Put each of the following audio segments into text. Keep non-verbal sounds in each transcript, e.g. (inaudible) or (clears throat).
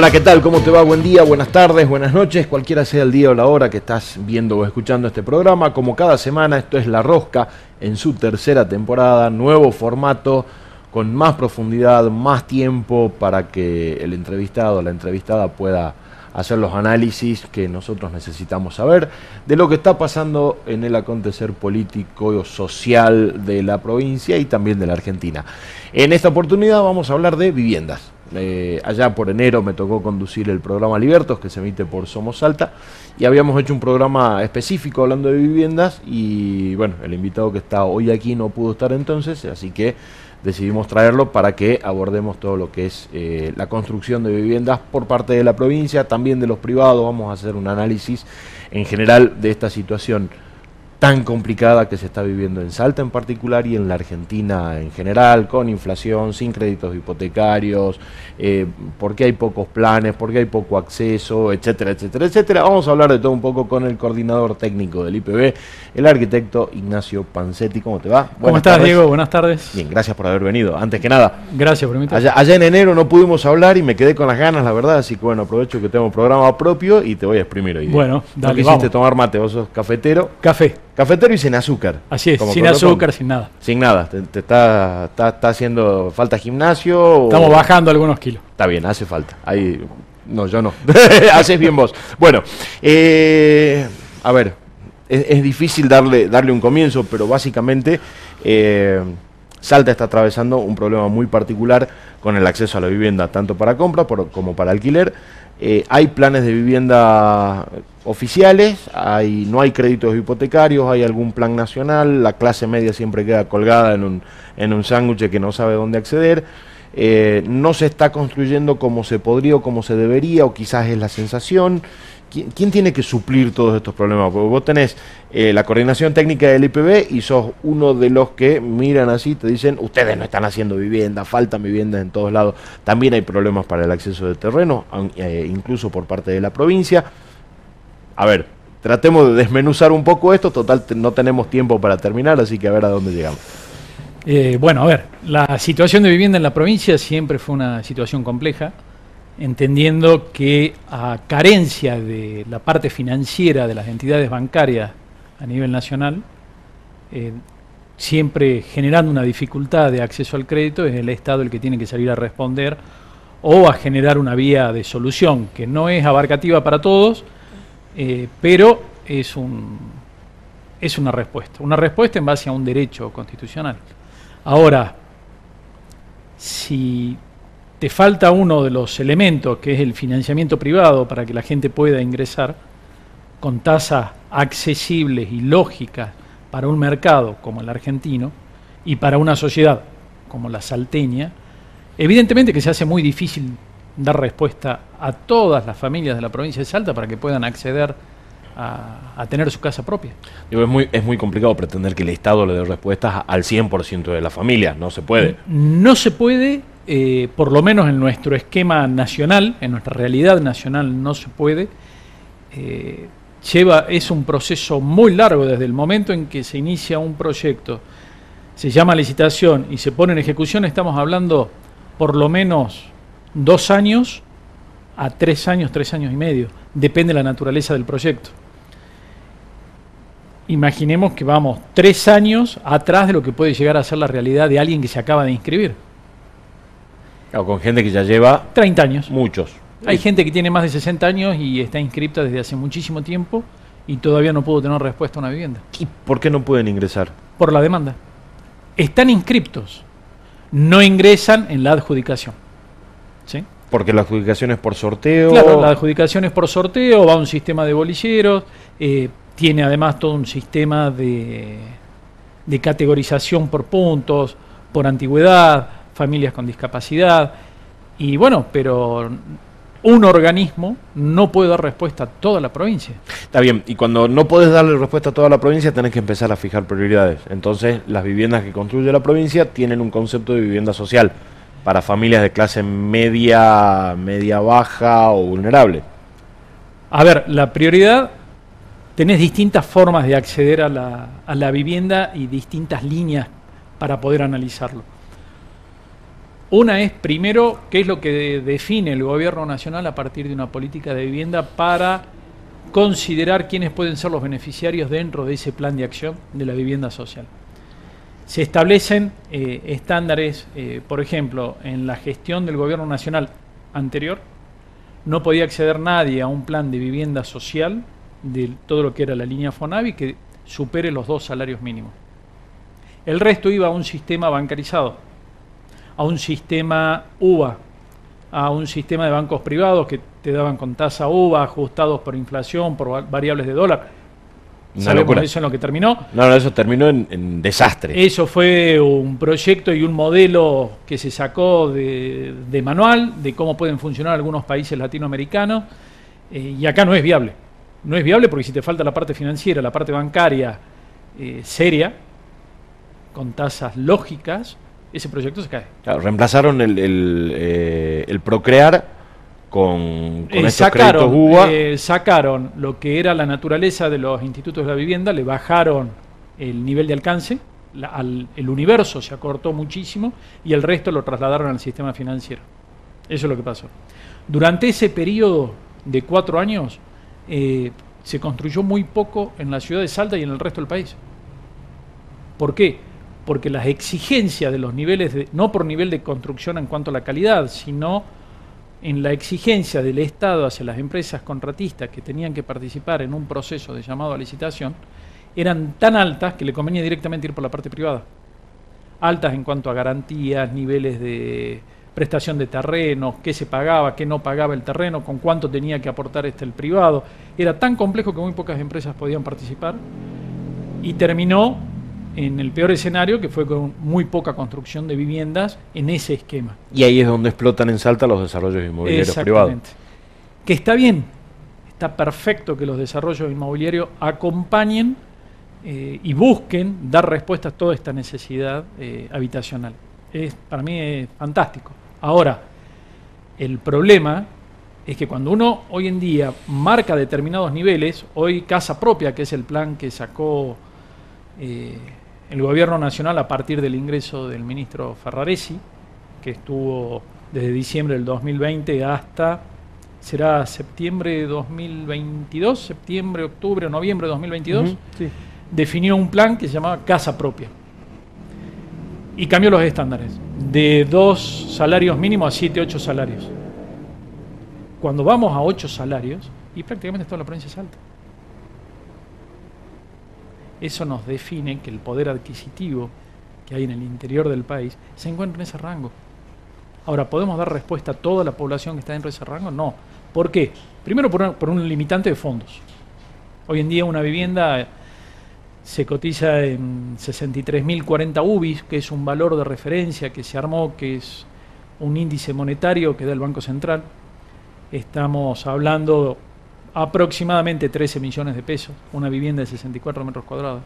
Hola, ¿qué tal? ¿Cómo te va? Buen día, buenas tardes, buenas noches, cualquiera sea el día o la hora que estás viendo o escuchando este programa. Como cada semana, esto es La Rosca en su tercera temporada, nuevo formato, con más profundidad, más tiempo para que el entrevistado, la entrevistada pueda hacer los análisis que nosotros necesitamos saber de lo que está pasando en el acontecer político o social de la provincia y también de la Argentina. En esta oportunidad vamos a hablar de viviendas. Eh, allá por enero me tocó conducir el programa Libertos que se emite por Somos Salta y habíamos hecho un programa específico hablando de viviendas y bueno, el invitado que está hoy aquí no pudo estar entonces, así que decidimos traerlo para que abordemos todo lo que es eh, la construcción de viviendas por parte de la provincia, también de los privados, vamos a hacer un análisis en general de esta situación tan complicada que se está viviendo en Salta en particular y en la Argentina en general, con inflación, sin créditos hipotecarios, eh, porque hay pocos planes, porque hay poco acceso, etcétera, etcétera, etcétera. Vamos a hablar de todo un poco con el coordinador técnico del IPB, el arquitecto Ignacio Pancetti. ¿Cómo te va? ¿Cómo estás, Diego? Buenas tardes. Bien, gracias por haber venido. Antes que nada. Gracias por invitarme. Allá, allá en enero no pudimos hablar y me quedé con las ganas, la verdad, así que bueno, aprovecho que tengo un programa propio y te voy a exprimir hoy. Bueno, dale, ¿No quisiste tomar mate? ¿Vos sos cafetero? Café. Cafetero y sin azúcar. Así es, sin azúcar, sin nada. Sin nada. Te, está, está, haciendo falta gimnasio. Estamos bajando algunos kilos. Está bien, hace falta. Ahí, no, yo no. (laughs) Haces bien vos. Bueno, eh, a ver, es, difícil darle, darle un comienzo, pero básicamente eh, Salta está atravesando un problema muy particular con el acceso a la vivienda, tanto para compra como para alquiler. Eh, hay planes de vivienda oficiales, hay, no hay créditos hipotecarios, hay algún plan nacional, la clase media siempre queda colgada en un, en un sándwich que no sabe dónde acceder. Eh, no se está construyendo como se podría o como se debería, o quizás es la sensación. ¿Quién, tiene que suplir todos estos problemas? Porque vos tenés eh, la coordinación técnica del IPB y sos uno de los que miran así, te dicen, ustedes no están haciendo vivienda, faltan viviendas en todos lados. También hay problemas para el acceso de terreno, eh, incluso por parte de la provincia. A ver, tratemos de desmenuzar un poco esto, total no tenemos tiempo para terminar, así que a ver a dónde llegamos. Eh, bueno, a ver, la situación de vivienda en la provincia siempre fue una situación compleja entendiendo que a carencia de la parte financiera de las entidades bancarias a nivel nacional, eh, siempre generando una dificultad de acceso al crédito, es el Estado el que tiene que salir a responder o a generar una vía de solución que no es abarcativa para todos, eh, pero es, un, es una respuesta, una respuesta en base a un derecho constitucional. Ahora, si te falta uno de los elementos, que es el financiamiento privado, para que la gente pueda ingresar con tasas accesibles y lógicas para un mercado como el argentino y para una sociedad como la salteña, evidentemente que se hace muy difícil dar respuesta a todas las familias de la provincia de Salta para que puedan acceder a, tener su casa propia. es, muy, es muy complicado pretender que el Estado le dé respuestas al 100% de la familia, no se puede. No se puede eh, por lo menos en nuestro esquema nacional, en nuestra realidad nacional no se puede. Eh, lleva, es un proceso muy largo desde el momento en que se inicia un proyecto, se llama licitación y se pone en ejecución, estamos hablando por lo menos dos años a tres años, tres años y medio, depende de la naturaleza del proyecto. Imaginemos que vamos tres años atrás de lo que puede llegar a ser la realidad de alguien que se acaba de inscribir. Claro, con gente que ya lleva 30 años. Muchos. Hay gente que tiene más de 60 años y está inscripta desde hace muchísimo tiempo y todavía no pudo tener respuesta a una vivienda. ¿Y por qué no pueden ingresar? Por la demanda. Están inscriptos, no ingresan en la adjudicación. ¿Sí? Porque la adjudicación es por sorteo. Claro, la adjudicación es por sorteo, va a un sistema de bolilleros, eh, tiene además todo un sistema de, de categorización por puntos, por antigüedad, familias con discapacidad. Y bueno, pero un organismo no puede dar respuesta a toda la provincia. Está bien, y cuando no puedes darle respuesta a toda la provincia, tenés que empezar a fijar prioridades. Entonces, las viviendas que construye la provincia tienen un concepto de vivienda social para familias de clase media, media baja o vulnerable. A ver, la prioridad, tenés distintas formas de acceder a la, a la vivienda y distintas líneas para poder analizarlo Una es, primero, qué es lo que define el gobierno nacional a partir de una política de vivienda para considerar quiénes pueden ser los beneficiarios dentro de ese plan de acción de la vivienda social. Se establecen eh, estándares, eh, por ejemplo, en la gestión del gobierno nacional anterior, no podía acceder nadie a un plan de vivienda social de todo lo que era la línea Fonavi que supere los dos salarios mínimos. El resto iba a un sistema bancarizado, a un sistema UVA, a un sistema de bancos privados que te daban con tasa UVA, ajustados por inflación, por variables de dólar. Sabemos eso en lo que terminó. No, no, eso terminó en, desastre. Eso fue un proyecto y un modelo que se sacó de, manual de cómo pueden funcionar algunos países latinoamericanos eh, y acá no es viable. No es viable porque si te falta la parte financiera, la parte bancaria eh, seria, con tasas lógicas, ese proyecto se cae. reemplazaron el, el, eh, el Procrear con, con eh, sacaron, UBA. Eh, sacaron lo que era la naturaleza de los institutos de la vivienda, le bajaron el nivel de alcance, el universo se acortó muchísimo y el resto lo trasladaron al sistema financiero. Eso es lo que pasó. Durante ese periodo de cuatro años eh, se construyó muy poco en la ciudad de Salta y en el resto del país. ¿Por qué? Porque las exigencias de los niveles, no por nivel de construcción en cuanto a la calidad, sino en la exigencia del Estado hacia las empresas contratistas que tenían que participar en un proceso de llamado a licitación eran tan altas que le convenía directamente ir por la parte privada. Altas en cuanto a garantías, niveles de prestación de terrenos, qué se pagaba, qué no pagaba el terreno, con cuánto tenía que aportar este el privado. Era tan complejo que muy pocas empresas podían participar y terminó en el peor escenario, que fue con muy poca construcción de viviendas en ese esquema. Y ahí es donde explotan en Salta los desarrollos inmobiliarios privados. Que está bien, está perfecto que los desarrollos inmobiliarios acompañen eh, y busquen dar respuesta a toda esta necesidad eh, habitacional. Es, para mí es fantástico. Ahora, el problema es que cuando uno hoy en día marca determinados niveles, hoy Casa Propia, que es el plan que sacó eh, el gobierno nacional a partir del ingreso del ministro Ferraresi, que estuvo desde diciembre del 2020 hasta, será septiembre de 2022, septiembre, octubre o noviembre de 2022, definió un plan que se llamaba Casa Propia. Y cambió los estándares, de dos salarios mínimos a siete, ocho salarios. Cuando vamos a ocho salarios, y prácticamente toda la provincia es alta eso nos define que el poder adquisitivo que hay en el interior del país se encuentra en ese rango. Ahora, ¿podemos dar respuesta a toda la población que está dentro de ese rango? No. ¿Por qué? Primero por, un limitante de fondos. Hoy en día una vivienda se cotiza en 63.040 UBIs, que es un valor de referencia que se armó, que es un índice monetario que da el Banco Central. Estamos hablando aproximadamente 13 millones de pesos, una vivienda de 64 metros cuadrados,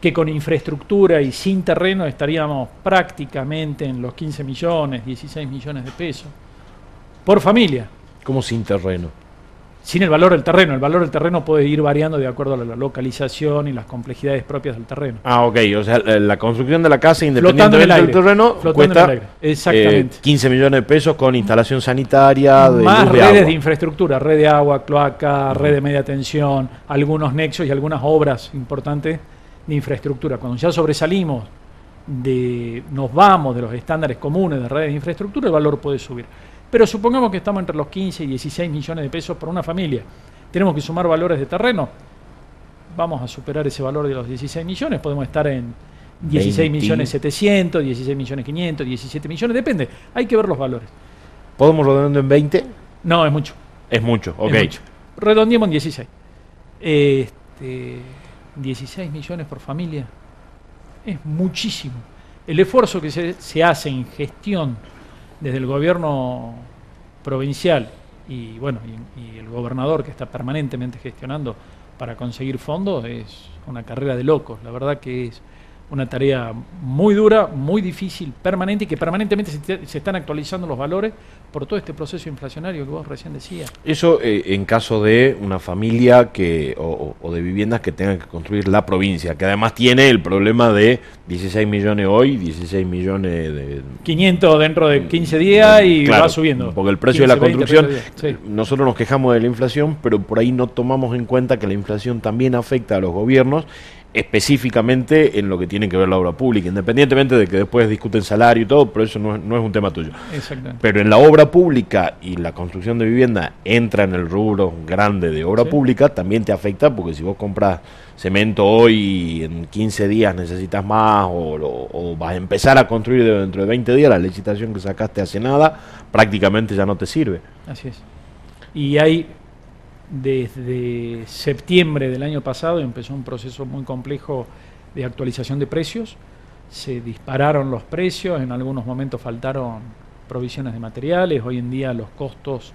que con infraestructura y sin terreno estaríamos prácticamente en los 15 millones, 16 millones de pesos, por familia. ¿Cómo sin terreno? Sin el valor del terreno. El valor del terreno puede ir variando de acuerdo a la localización y las complejidades propias del terreno. Ah, ok. O sea, la construcción de la casa independientemente del terreno cuesta Exactamente. 15 eh, millones de pesos con instalación sanitaria. De Más redes de, infraestructura, red de agua, cloaca, red de media tensión, algunos nexos y algunas obras importantes de infraestructura. Cuando ya sobresalimos de, nos vamos de los estándares comunes de redes de infraestructura, el valor puede subir. Pero supongamos que estamos entre los 15 y 16 millones de pesos por una familia. Tenemos que sumar valores de terreno. Vamos a superar ese valor de los 16 millones. Podemos estar en 16 millones 700, 16 millones 500, 17 millones. Depende. Hay que ver los valores. ¿Podemos redondear en 20? No, es mucho. Es mucho, ok. Redondeemos en 16. Este, 16 millones por familia. Es muchísimo. El esfuerzo que se, se hace en gestión desde el gobierno provincial y bueno y, el gobernador que está permanentemente gestionando para conseguir fondos es una carrera de locos. La verdad que es una tarea muy dura, muy difícil, permanente y que permanentemente se, están actualizando los valores por todo este proceso inflacionario que vos recién decías. Eso eh, en caso de una familia que o, de viviendas que tengan que construir la provincia, que además tiene el problema de 16 millones hoy, 16 millones de... 500 dentro de 15 días y va subiendo. Porque el precio de la construcción, nosotros nos quejamos de la inflación, pero por ahí no tomamos en cuenta que la inflación también afecta a los gobiernos específicamente en lo que tiene que ver la obra pública, independientemente de que después discuten salario y todo, pero eso no es, no es un tema tuyo. Pero en la obra pública y la construcción de vivienda entra en el rubro grande de obra pública, también te afecta porque si vos compras cemento hoy y en 15 días necesitas más o, o, vas a empezar a construir dentro de 20 días, la licitación que sacaste hace nada prácticamente ya no te sirve. Así es. Y hay desde septiembre del año pasado empezó un proceso muy complejo de actualización de precios. Se dispararon los precios, en algunos momentos faltaron provisiones de materiales. Hoy en día los costos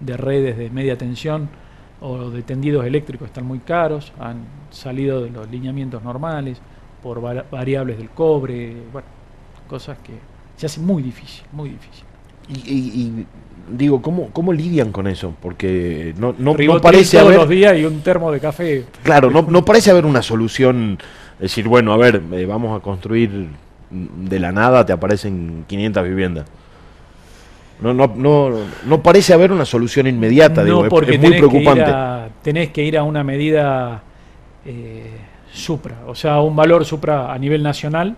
de redes de media tensión o de tendidos eléctricos están muy caros, han salido de los lineamientos normales por variables del cobre, bueno, cosas que se hace muy difícil, muy difícil. Digo, ¿cómo, ¿cómo lidian con eso? Porque no, no, no parece todos los días y un termo de café. Claro, no, no parece haber una solución. Decir, bueno, a ver, eh, vamos a construir de la nada, te aparecen 500 viviendas. No, no, no, no parece haber una solución inmediata, digo, porque es, muy preocupante. Que tenés que ir a una medida eh, supra, o sea, un valor supra a nivel nacional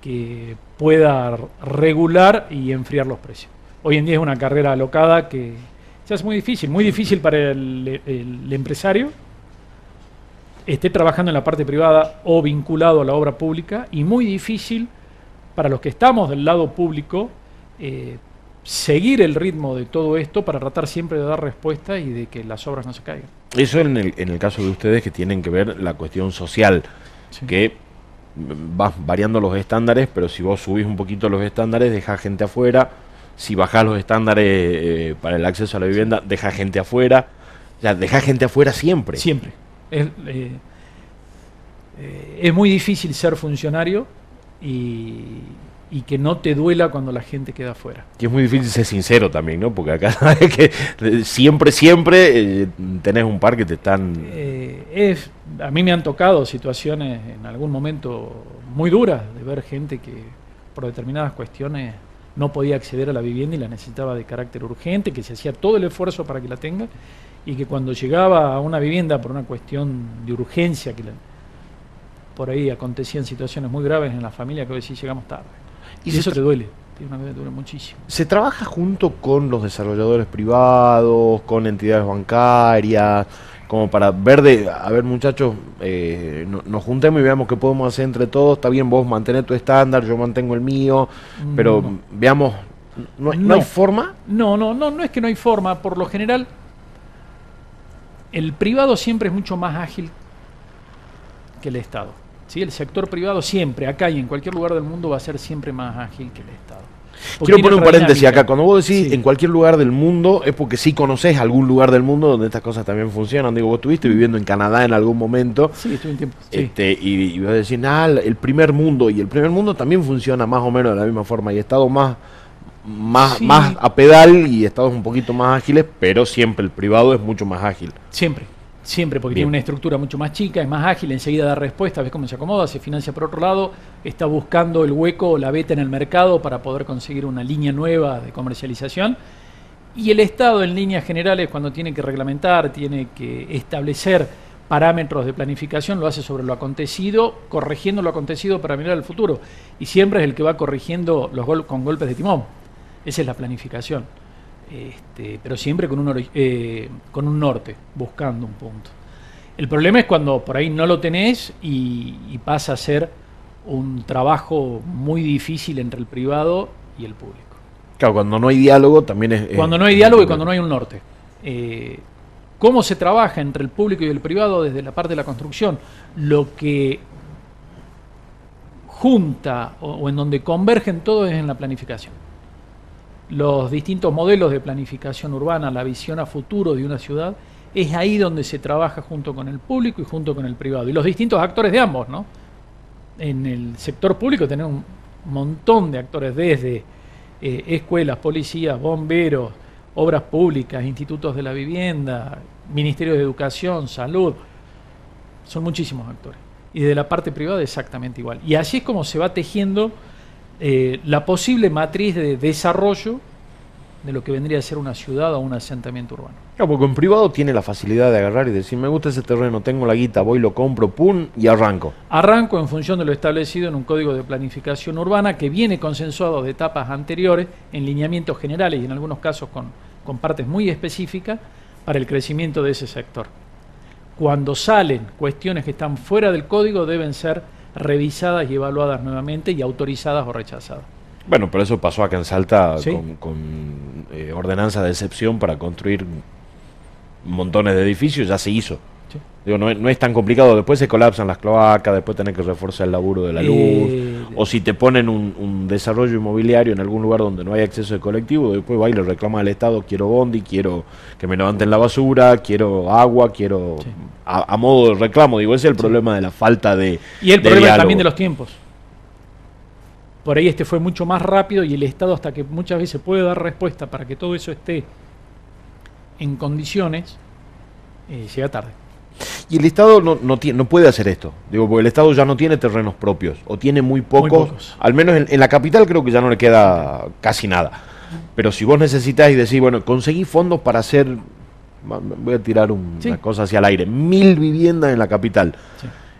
que pueda regular y enfriar los precios. Hoy en día es una carrera alocada que se hace muy difícil, muy difícil para el, empresario esté trabajando en la parte privada o vinculado a la obra pública y muy difícil para los que estamos del lado público eh, seguir el ritmo de todo esto para tratar siempre de dar respuesta y de que las obras no se caigan. Eso en el, en el caso de ustedes que tienen que ver la cuestión social, que va variando los estándares, pero si vos subís un poquito los estándares, deja gente afuera, si bajás los estándares eh, para el acceso a la vivienda, deja gente afuera. O sea, deja gente afuera siempre. Siempre. Es, eh, eh, es muy difícil ser funcionario y, y, que no te duela cuando la gente queda afuera. Y es muy difícil ser sincero también, ¿no? Porque acá (laughs) sabes que siempre, siempre tenés un par que te están... es, a mí me han tocado situaciones en algún momento muy duras de ver gente que por determinadas cuestiones no podía acceder a la vivienda y la necesitaba de carácter urgente, que se hacía todo el esfuerzo para que la tenga y que cuando llegaba a una vivienda por una cuestión de urgencia, que por ahí acontecían situaciones muy graves en la familia, que hoy sí llegamos tarde. Y, eso te duele, una duele muchísimo. ¿Se trabaja junto con los desarrolladores privados, con entidades bancarias? Como para ver de, a ver muchachos, eh, nos juntemos y veamos qué podemos hacer entre todos, está bien vos mantener tu estándar, yo mantengo el mío, pero veamos, ¿no, hay forma? No, no, no, no es que no hay forma, por lo general el privado siempre es mucho más ágil que el Estado. ¿sí? El sector privado siempre, acá y en cualquier lugar del mundo, va a ser siempre más ágil que el Estado. Quiero poner un paréntesis acá. Cuando vos decís en cualquier lugar del mundo, es porque sí conoces algún lugar del mundo donde estas cosas también funcionan. Digo, vos estuviste viviendo en Canadá en algún momento. Sí, estuve un tiempo. Este, y, y, vos decís, nada, el primer mundo. Y el primer mundo también funciona más o menos de la misma forma. Y estados más, más, más a pedal y estados un poquito más ágiles, pero siempre el privado es mucho más ágil. Siempre. Siempre, porque tiene una estructura mucho más chica, es más ágil, enseguida da respuesta, ves cómo se acomoda, se financia por otro lado, está buscando el hueco o la beta en el mercado para poder conseguir una línea nueva de comercialización. Y el Estado, en líneas generales, cuando tiene que reglamentar, tiene que establecer parámetros de planificación, lo hace sobre lo acontecido, corrigiendo lo acontecido para mirar al futuro. Y siempre es el que va corrigiendo los gol con golpes de timón. Esa es la planificación. Este, pero siempre con un, eh, con un norte, buscando un punto. El problema es cuando por ahí no lo tenés y, pasa a ser un trabajo muy difícil entre el privado y el público. Claro, cuando no hay diálogo también es... Cuando no hay diálogo y cuando no hay un norte. Eh, ¿Cómo se trabaja entre el público y el privado desde la parte de la construcción? Lo que junta o en donde convergen todo es en la planificación los distintos modelos de planificación urbana, la visión a futuro de una ciudad, es ahí donde se trabaja junto con el público y junto con el privado, y los distintos actores de ambos, ¿no? en el sector público tenés un montón de actores, desde eh, escuelas, policías, bomberos, obras públicas, institutos de la vivienda, Ministerio de Educación, Salud. Son muchísimos actores. Y de la parte privada exactamente igual. Y así es como se va tejiendo eh, la posible matriz de desarrollo de lo que vendría a ser una ciudad o un asentamiento urbano. Claro, porque en privado tiene la facilidad de agarrar y decir, me gusta ese terreno, tengo la guita, voy, lo compro, pum, y arranco. Arranco en función de lo establecido en un código de planificación urbana que viene consensuado de etapas anteriores, en lineamientos generales y en algunos casos con, con partes muy específicas para el crecimiento de ese sector. Cuando salen cuestiones que están fuera del código deben ser revisadas y evaluadas nuevamente y autorizadas o rechazadas. Bueno, pero eso pasó acá en Salta con, eh, ordenanza de excepción para construir montones de edificios, ya se hizo. Digo, no, es tan complicado, después se colapsan las cloacas, después tenés que reforzar el laburo de la luz, eh, o si te ponen un, desarrollo inmobiliario en algún lugar donde no hay acceso de colectivo, después va y le reclama al Estado, quiero bondi, quiero que me levanten la basura, quiero agua, quiero... A, modo de reclamo, digo, ese es el problema de la falta de... Y el problema también de los tiempos. Por ahí este fue mucho más rápido y el Estado hasta que muchas veces puede dar respuesta para que todo eso esté en condiciones, eh, llega tarde. Y el Estado no, no, puede hacer esto, digo, porque el Estado ya no tiene terrenos propios, o tiene muy pocos, al menos en, la capital creo que ya no le queda casi nada. Pero si vos necesitas y decís, bueno, conseguí fondos para hacer, voy a tirar una cosa hacia el aire, mil viviendas en la capital.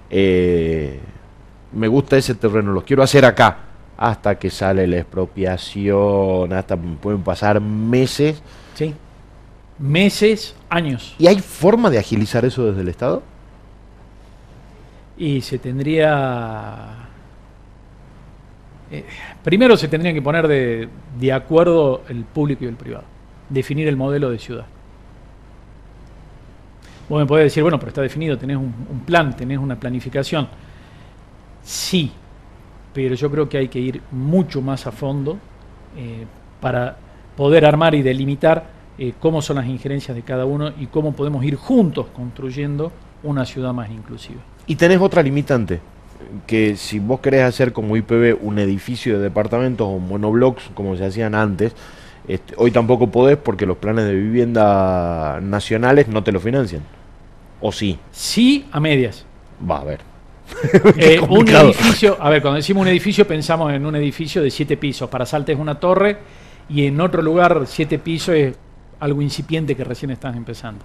Eh, me gusta ese terreno, los quiero hacer acá hasta que sale la expropiación, hasta pueden pasar meses. Sí. Meses, años. ¿Y hay forma de agilizar eso desde el Estado? Y se tendría... Eh, primero se tendría que poner de, de acuerdo el público y el privado. Definir el modelo de ciudad. Vos me podés decir, bueno, pero está definido, tenés un, un plan, tenés una planificación. Sí, pero yo creo que hay que ir mucho más a fondo eh, para poder armar y delimitar eh, cómo son las injerencias de cada uno y cómo podemos ir juntos construyendo una ciudad más inclusiva. Y tenés otra limitante, que si vos querés hacer como IPB un edificio de departamentos o monoblocks, como se hacían antes, este, hoy tampoco podés porque los planes de vivienda nacionales no te lo financian. ¿O sí? Sí, a medias. Va a ver. (laughs) Eh, un edificio, a ver, cuando decimos un edificio pensamos en un edificio de siete pisos. Para Salta es una torre y en otro lugar siete pisos es algo incipiente que recién están empezando.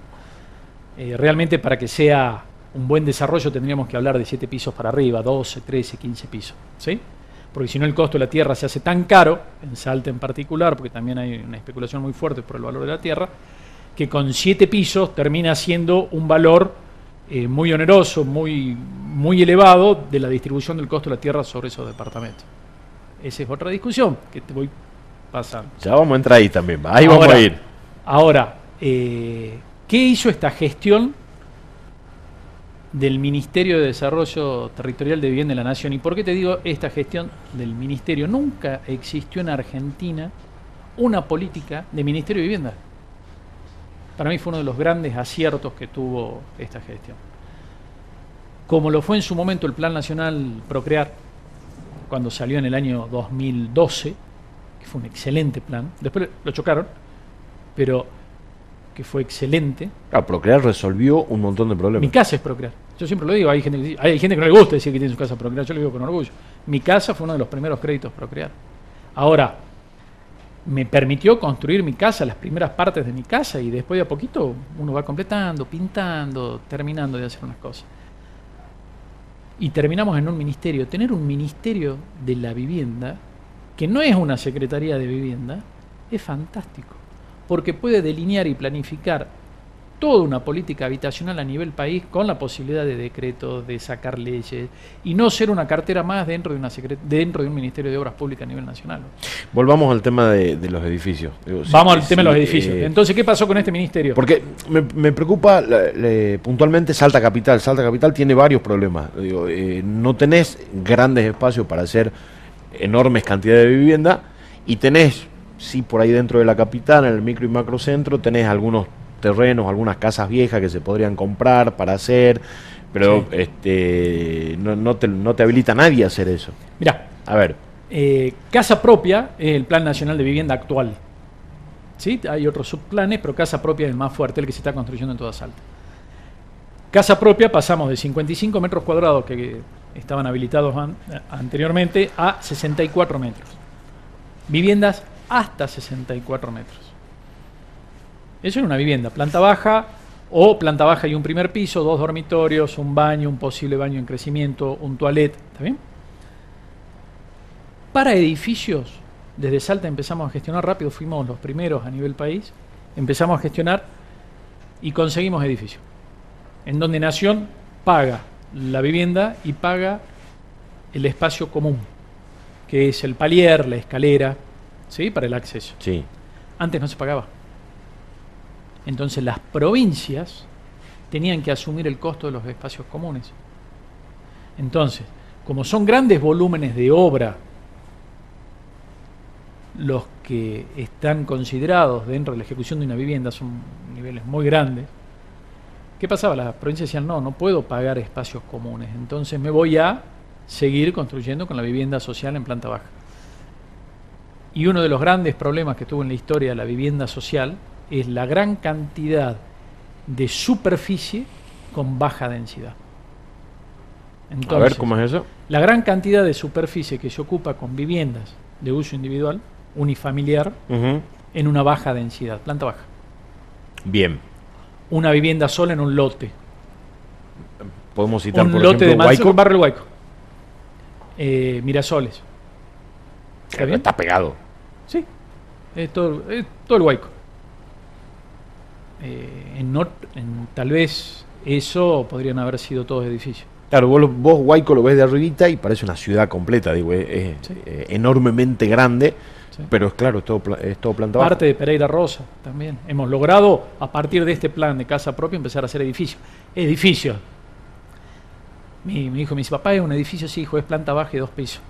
Eh, realmente para que sea un buen desarrollo tendríamos que hablar de siete pisos para arriba, 12, 13, 15 pisos. ¿sí? Porque si no el costo de la tierra se hace tan caro, en Salta en particular, porque también hay una especulación muy fuerte por el valor de la tierra, que con siete pisos termina siendo un valor eh, muy oneroso, muy, muy elevado de la distribución del costo de la tierra sobre esos departamentos. Esa es otra discusión que te voy pasando. Ya vamos a entrar ahí también, ahí vamos a ir. Ahora, eh, ¿qué hizo esta gestión del Ministerio de Desarrollo Territorial de Vivienda de la Nación? ¿Y por qué te digo esta gestión del Ministerio? Nunca existió en Argentina una política de Ministerio de Vivienda para mí fue uno de los grandes aciertos que tuvo esta gestión. Como lo fue en su momento el Plan Nacional Procrear, cuando salió en el año 2012, que fue un excelente plan, después lo chocaron, pero que fue excelente. Ah, Procrear resolvió un montón de problemas. Mi casa es Procrear. Yo siempre lo digo, hay gente, que, hay gente que no le gusta decir que tiene su casa Procrear, yo lo digo con orgullo. Mi casa fue uno de los primeros créditos Procrear. Ahora, me permitió construir mi casa, las primeras partes de mi casa, y después de a poquito uno va completando, pintando, terminando de hacer unas cosas. Y terminamos en un ministerio. Tener un ministerio de la vivienda, que no es una secretaría de vivienda, es fantástico, porque puede delinear y planificar toda una política habitacional a nivel país con la posibilidad de decretos, de sacar leyes y no ser una cartera más dentro de, una dentro de un Ministerio de Obras Públicas a nivel nacional. Volvamos al tema de, los edificios. Vamos al tema de los edificios. Eh, Entonces, ¿qué pasó con este ministerio? Porque me, preocupa puntualmente Salta Capital. Salta Capital tiene varios problemas. Eh, no tenés grandes espacios para hacer enormes cantidades de vivienda y tenés, sí, por ahí dentro de la capital, en el micro y macro centro, tenés algunos terrenos, algunas casas viejas que se podrían comprar para hacer, Pero este, no, te, no te habilita nadie a hacer eso. Mira, a ver. Eh, casa propia es el Plan Nacional de Vivienda actual. ¿Sí? Hay otros subplanes, pero casa propia es el más fuerte, el que se está construyendo en toda Salta. Casa propia pasamos de 55 metros cuadrados que estaban habilitados anteriormente a 64 metros. Viviendas hasta 64 metros. Eso es una vivienda, planta baja o planta baja y un primer piso, dos dormitorios, un baño, un posible baño en crecimiento, un toilet, ¿está bien? Para edificios, desde Salta empezamos a gestionar rápido, fuimos los primeros a nivel país, empezamos a gestionar y conseguimos edificios. En donde Nación paga la vivienda y paga el espacio común, que es el palier, la escalera, ¿sí? Para el acceso. Sí. Antes no se pagaba. Entonces las provincias tenían que asumir el costo de los espacios comunes. Entonces, como son grandes volúmenes de obra los que están considerados dentro de la ejecución de una vivienda, son niveles muy grandes, ¿qué pasaba? Las provincias decían, no, no puedo pagar espacios comunes, entonces me voy a seguir construyendo con la vivienda social en planta baja. Y uno de los grandes problemas que tuvo en la historia de la vivienda social es la gran cantidad de superficie con baja densidad. a ver, ¿cómo es eso? La gran cantidad de superficie que se ocupa con viviendas de uso individual, unifamiliar, en una baja densidad, planta baja. Bien. Una vivienda sola en un lote. Podemos citar, un lote de Huayco? barrio Huayco. Eh, Mirasoles. ¿Está, bien? está pegado. Sí, es todo, todo el Huayco. Eh, en, en, tal vez eso podrían haber sido todos edificios. Claro, vos, vos Huayco lo ves de arribita y parece una ciudad completa, digo, es, eh, enormemente grande, pero es claro, es todo, es todo planta Parte de Pereira Rosa también. Hemos logrado, a partir de este plan de casa propia, empezar a hacer edificios. Edificios. Mi, mi hijo me dice, papá, es un edificio, sí, hijo, es planta baja y dos pisos.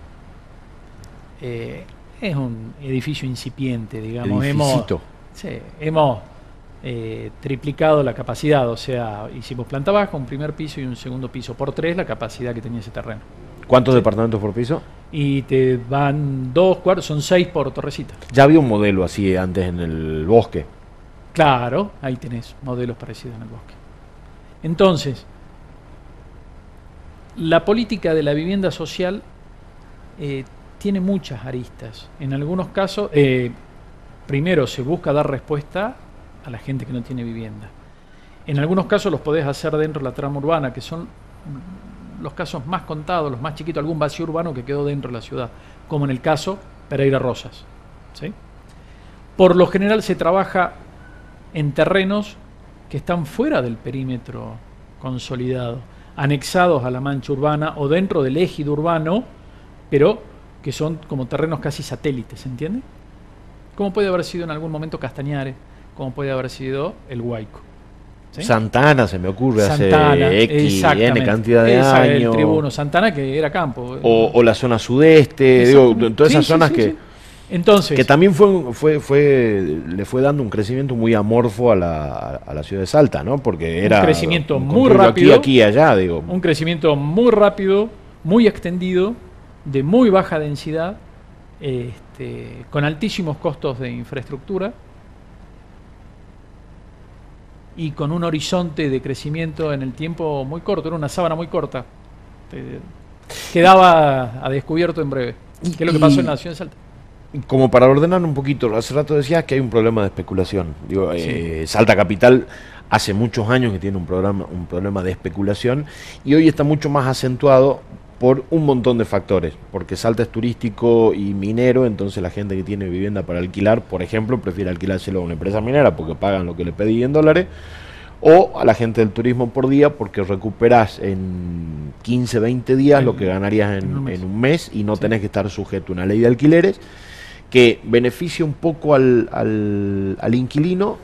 Eh, es un edificio incipiente, digamos. Hemos, sí, hemos eh, triplicado la capacidad, o sea, hicimos planta baja, un primer piso y un segundo piso por tres, la capacidad que tenía ese terreno. ¿Cuántos departamentos por piso? Y te van dos cuartos, son seis por torrecita. Ya había un modelo así antes en el bosque. Claro, ahí tenés modelos parecidos en el bosque. Entonces, la política de la vivienda social eh, tiene muchas aristas. En algunos casos, eh, primero se busca dar respuesta a la gente que no tiene vivienda. En algunos casos los podés hacer dentro de la trama urbana, que son los casos más contados, los más chiquitos, algún vacío urbano que quedó dentro de la ciudad, como en el caso Pereira Rosas. Por lo general se trabaja en terrenos que están fuera del perímetro consolidado, anexados a la mancha urbana o dentro del ejido urbano, pero que son como terrenos casi satélites, ¿entiende? Como puede haber sido en algún momento Castañares, como puede haber sido el Huayco. Santana se me ocurre hace X, N cantidad de años. El tribuno Santana que era campo. O, la zona sudeste, digo, todas esas zonas que, Entonces, que también fue, fue, fue, le fue dando un crecimiento muy amorfo a la, a la ciudad de Salta, ¿no? Porque era un crecimiento muy rápido. Aquí, aquí, allá, digo. Un crecimiento muy rápido, muy extendido, de muy baja densidad, este, con altísimos costos de infraestructura y con un horizonte de crecimiento en el tiempo muy corto, era una sábana muy corta. Quedaba a descubierto en breve. ¿Qué es lo que pasó en la ciudad de Salta? Como para ordenar un poquito, hace rato decías que hay un problema de especulación. Digo, eh, Salta Capital hace muchos años que tiene un, programa, un problema de especulación y hoy está mucho más acentuado por un montón de factores, porque Salta es turístico y minero, entonces la gente que tiene vivienda para alquilar, por ejemplo, prefiere alquilárselo a una empresa minera porque pagan lo que le pedí en dólares, o a la gente del turismo por día porque recuperas en 15, 20 días lo que ganarías en, un mes. y no tenés que estar sujeto a una ley de alquileres que beneficia un poco al, al, al inquilino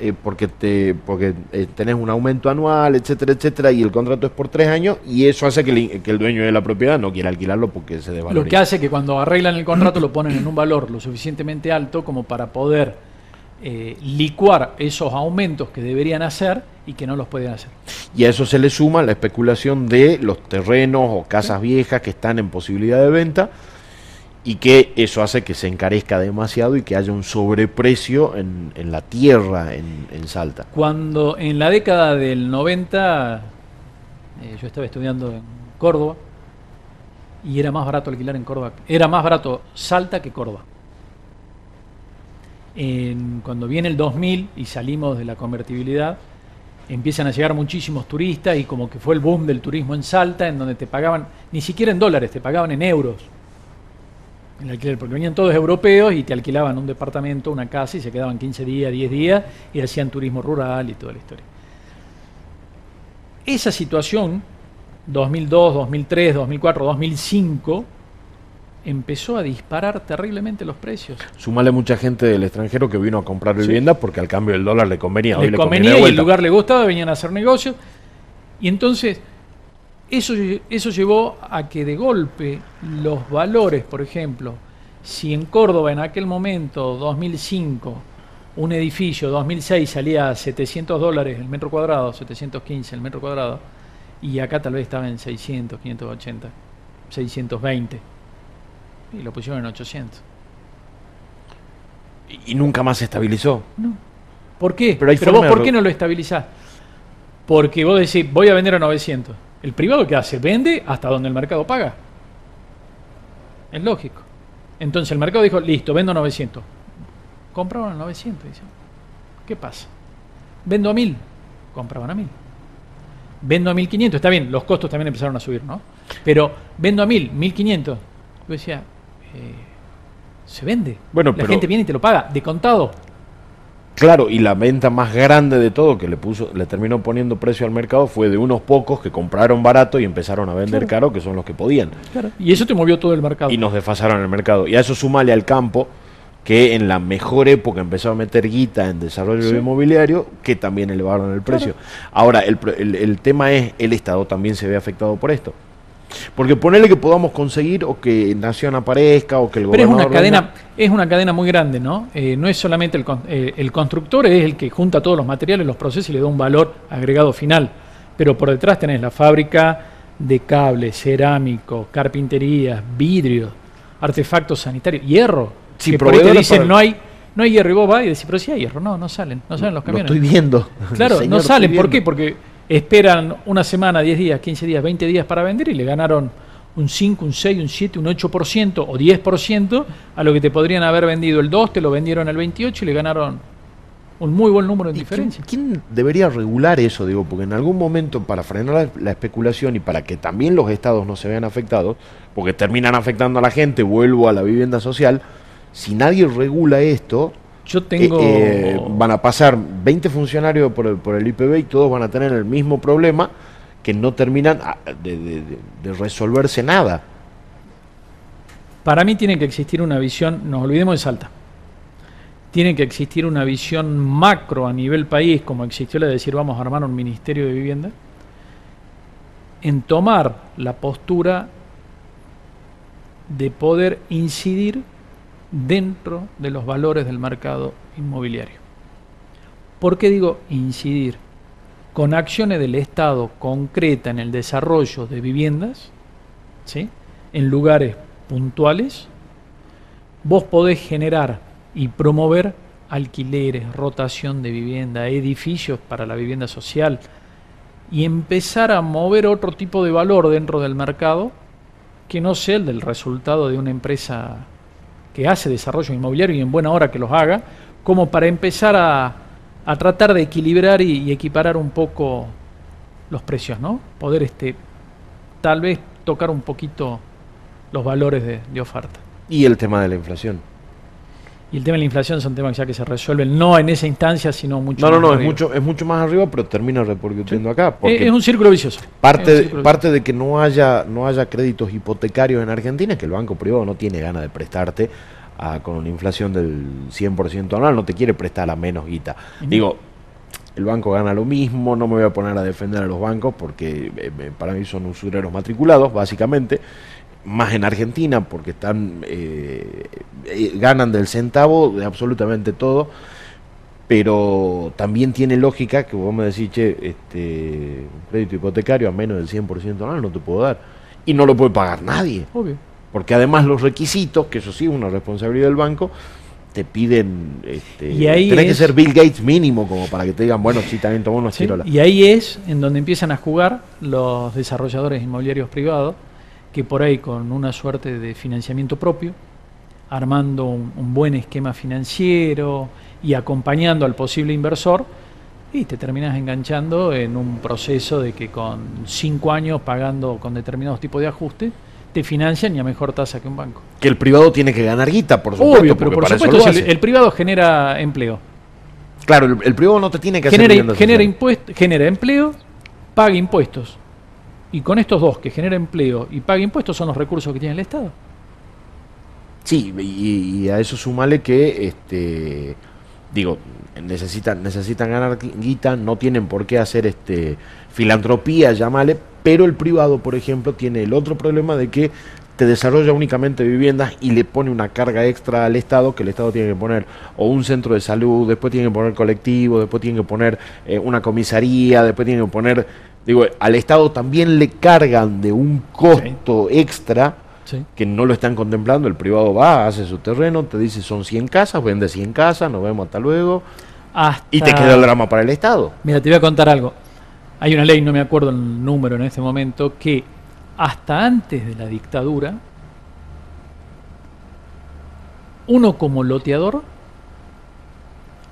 eh, porque te porque eh, tenés un aumento anual, etcétera, etcétera, y el contrato es por tres años, y eso hace que el, que el dueño de la propiedad no quiera alquilarlo porque se devaloriza. Lo que hace que cuando arreglan el contrato lo ponen en un valor lo suficientemente alto como para poder eh, licuar esos aumentos que deberían hacer y que no los pueden hacer. Y a eso se le suma la especulación de los terrenos o casas viejas que están en posibilidad de venta y que eso hace que se encarezca demasiado y que haya un sobreprecio en, la tierra en, Salta. Cuando en la década del 90 eh, yo estaba estudiando en Córdoba y era más barato alquilar en Córdoba, era más barato Salta que Córdoba. cuando viene el 2000 y salimos de la convertibilidad, empiezan a llegar muchísimos turistas y como que fue el boom del turismo en Salta, en donde te pagaban, ni siquiera en dólares, te pagaban en euros el alquiler, porque venían todos europeos y te alquilaban un departamento, una casa y se quedaban 15 días, 10 días y hacían turismo rural y toda la historia. Esa situación, 2002, 2003, 2004, 2005, empezó a disparar terriblemente los precios. Sumale mucha gente del extranjero que vino a comprar vivienda porque al cambio del dólar le convenía. Le, convenía y el lugar le gustaba, venían a hacer negocios. Y entonces eso, eso llevó a que de golpe los valores, por ejemplo, si en Córdoba en aquel momento, 2005, un edificio 2006 salía a 700 dólares el metro cuadrado, 715 el metro cuadrado, y acá tal vez estaba en 600, 580, 620, y lo pusieron en 800. ¿Y nunca más se estabilizó? No. ¿Por qué? Pero, Pero vos, ¿por qué no lo estabilizás? Porque vos decís, voy a vender a 900. El privado que hace, vende hasta donde el mercado paga. Es lógico. Entonces el mercado dijo, listo, vendo a 900. Compraban a 900. Dice, ¿Qué pasa? Vendo a 1000. Compraban a 1000. Vendo a 1500. Está bien, los costos también empezaron a subir, ¿no? Pero vendo a 1000, 1500. Yo decía, eh, se vende. Bueno, La gente viene y te lo paga, de contado. Claro, y la venta más grande de todo que le puso, le terminó poniendo precio al mercado fue de unos pocos que compraron barato y empezaron a vender caro, que son los que podían. Y eso te movió todo el mercado. Y nos desfasaron el mercado. Y a eso sumale al campo, que en la mejor época empezó a meter guita en desarrollo inmobiliario, que también elevaron el precio. Ahora, el, el tema es, el Estado también se ve afectado por esto. Porque ponerle que podamos conseguir o que Nación aparezca o que el Pero es una cadena, es una cadena muy grande, ¿no? Eh, no es solamente el, eh, el constructor, es el que junta todos los materiales, los procesos y le da un valor agregado final. Pero por detrás tenés la fábrica de cables, cerámicos, carpinterías, vidrio, artefactos sanitarios, hierro. Si que por dicen no hay no hay hierro y vos vas y decís, pero si hay hierro, no, no salen, no salen los camiones. Lo estoy viendo. (laughs) (laughs) Claro, no salen, ¿por qué? Porque esperan una semana, 10 días, 15 días, 20 días para vender y le ganaron un 5, un 6, un 7, un 8% o 10% a lo que te podrían haber vendido el 2, te lo vendieron el 28 y le ganaron un muy buen número de diferencia. ¿quién, debería regular eso? Digo, porque en algún momento para frenar la, especulación y para que también los estados no se vean afectados, porque terminan afectando a la gente, vuelvo a la vivienda social, si nadie regula esto, yo tengo. Eh, eh, van a pasar 20 funcionarios por el, por el IPB y todos van a tener el mismo problema que no terminan ah, de, resolverse nada. Para mí tiene que existir una visión, nos olvidemos de Salta, tiene que existir una visión macro a nivel país, como existió la de decir vamos a armar un ministerio de vivienda, en tomar la postura de poder incidir dentro de los valores del mercado inmobiliario. ¿Por qué digo incidir? Con acciones del Estado concreta en el desarrollo de viviendas, ¿sí? en lugares puntuales, vos podés generar y promover alquileres, rotación de vivienda, edificios para la vivienda social y empezar a mover otro tipo de valor dentro del mercado que no sea el del resultado de una empresa que hace desarrollo inmobiliario y en buena hora que los haga, como para empezar a, tratar de equilibrar y, equiparar un poco los precios, ¿no? Poder este tal vez tocar un poquito los valores de, oferta. Y el tema de la inflación. Y el tema de la inflación son temas ya que se resuelven no en esa instancia, sino mucho no, más No, no, no, es mucho, es mucho más arriba, pero termina repercutiendo acá. es, un círculo vicioso. Parte, parte de que no haya, no haya créditos hipotecarios en Argentina es que el banco privado no tiene ganas de prestarte con una inflación del 100% anual, no te quiere prestar a menos guita. Digo, el banco gana lo mismo, no me voy a poner a defender a los bancos porque eh, para mí son usureros matriculados, básicamente más en Argentina porque están eh, eh, ganan del centavo de absolutamente todo pero también tiene lógica que vos me decís, che, este, un crédito hipotecario a menos del 100% anual no te puedo dar. Y no lo puede pagar nadie. Obvio. Porque además los requisitos, que eso sí es una responsabilidad del banco, te piden, este, Y ahí tenés que es- ser Bill Gates mínimo como para que te digan, bueno, sí, también tomó unos ¿sí? Y ahí es en donde empiezan a jugar los desarrolladores inmobiliarios privados, que por ahí con una suerte de financiamiento propio, armando un, un buen esquema financiero y acompañando al posible inversor, y te terminas enganchando en un proceso de que con cinco años pagando con determinados tipos de ajustes, te financian y a mejor tasa que un banco. Que el privado tiene que ganar guita, por supuesto. Obvio, pero por supuesto si el, privado genera empleo. Claro, el, el privado no te tiene que hacer genera, vivienda genera, genera empleo, paga impuestos. Y con estos dos, que genera empleo y paga impuestos, son los recursos que tiene el Estado. Sí, y, a eso sumale que, este, digo, necesitan, necesitan ganar guita, no tienen por qué hacer este filantropía, llamale, pero el privado, por ejemplo, tiene el otro problema de que te desarrolla únicamente viviendas y le pone una carga extra al Estado que el Estado tiene que poner o un centro de salud, después tiene que poner colectivo, después tiene que poner eh, una comisaría, después tiene que poner, digo, al Estado también le cargan de un costo extra ¿sí? que no lo están contemplando, el privado va, hace su terreno, te dice son 100 casas, vende 100 casas, nos vemos hasta luego, Hasta- y te queda el drama para el Estado. Mira, te voy a contar algo. Hay una ley, no me acuerdo el número en este momento, que hasta antes de la dictadura, uno como loteador,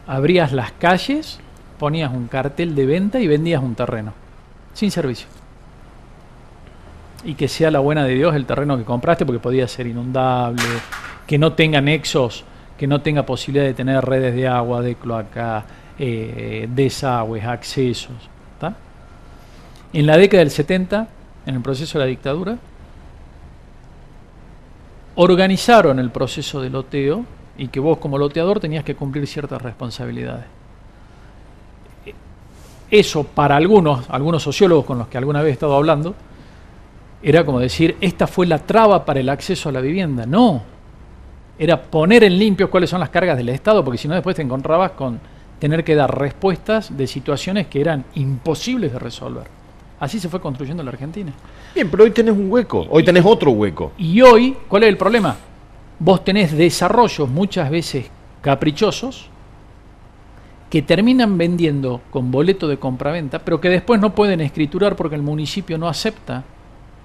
abrías las calles, ponías un cartel de venta y vendías un terreno, sin servicio. Y que sea la buena de Dios el terreno que compraste, porque podía ser inundable, que no tenga nexos, que no tenga posibilidad de tener redes de agua, de cloaca, eh, desagües, accesos. ¿tá? En la década del 70, en el proceso de la dictadura, organizaron el proceso de loteo y que vos como loteador tenías que cumplir ciertas responsabilidades. Eso para algunos, algunos sociólogos con los que alguna vez he estado hablando, era como decir, esta fue la traba para el acceso a la vivienda. No, era poner en limpio cuáles son las cargas del Estado, porque si no después te encontrabas con tener que dar respuestas de situaciones que eran imposibles de resolver. Así se fue construyendo la Argentina. Bien, pero hoy tenés un hueco, hoy tenés otro hueco. Y hoy, ¿cuál es el problema? Vos tenés desarrollos muchas veces caprichosos que terminan vendiendo con boleto de compraventa, pero que después no pueden escriturar porque el municipio no acepta,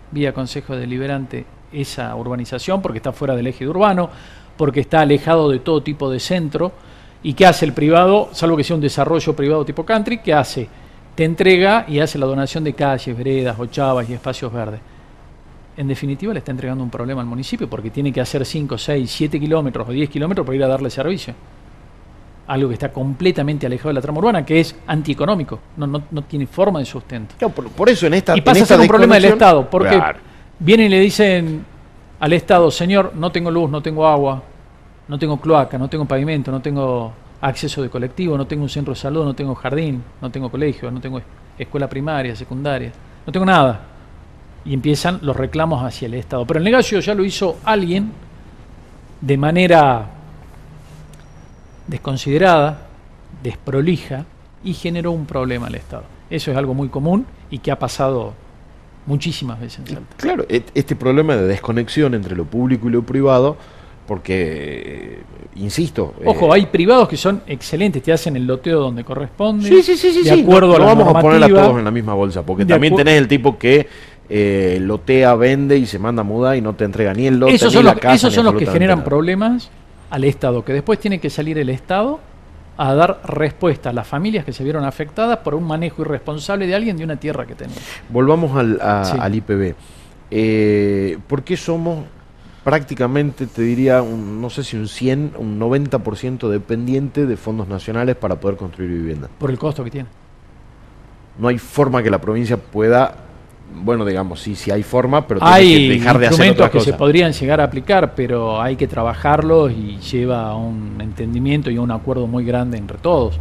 vía Consejo Deliberante, esa urbanización porque está fuera del eje urbano, porque está alejado de todo tipo de centro. ¿Y qué hace el privado? Salvo que sea un desarrollo privado tipo country, ¿qué hace? Te entrega y hace la donación de calles, veredas, ochavas y espacios verdes. En definitiva, le está entregando un problema al municipio porque tiene que hacer 5, 6, 7 kilómetros o 10 kilómetros para ir a darle servicio. Algo que está completamente alejado de la trama urbana, que es antieconómico, no, no, no tiene forma de sustento. Claro, por, por eso en esta Y pasa a ser un problema del Estado, porque Claro. vienen y le dicen al Estado, señor, no tengo luz, no tengo agua, no tengo cloaca, no tengo pavimento, no tengo acceso de colectivo, no tengo un centro de salud, no tengo jardín, no tengo colegio, no tengo es- escuela primaria, secundaria, no tengo nada. Y empiezan los reclamos hacia el Estado. Pero el negocio ya lo hizo alguien de manera desconsiderada, desprolija y generó un problema al Estado. Eso es algo muy común y que ha pasado muchísimas veces en Salta. Claro, et- este problema de desconexión entre lo público y lo privado, porque, eh, insisto... Ojo, eh, hay privados que son excelentes, te hacen el loteo donde corresponde, Sí, sí, sí, sí. de sí. acuerdo no, a no la vamos a poner a todos en la misma bolsa, porque también tenés el tipo que eh, lotea, vende y se manda a mudar y no te entrega ni el lote Esos ni son la los, casa. esos son los que generan nada. problemas al Estado, que después tiene que salir el Estado a dar respuesta a las familias que se vieron afectadas por un manejo irresponsable de alguien de una tierra que tenía. Volvamos al, a- Sí. al IPB. Eh, ¿Por qué somos prácticamente, te diría, un, no sé si un 100, un 90% dependiente de fondos nacionales para poder construir vivienda? Por el costo que tiene. No hay forma que la provincia pueda, bueno, digamos, sí, sí hay forma, pero Hay que dejar de hacer instrumentos otras que se podrían llegar a aplicar, pero hay que trabajarlos y lleva a un entendimiento y a un acuerdo muy grande entre todos.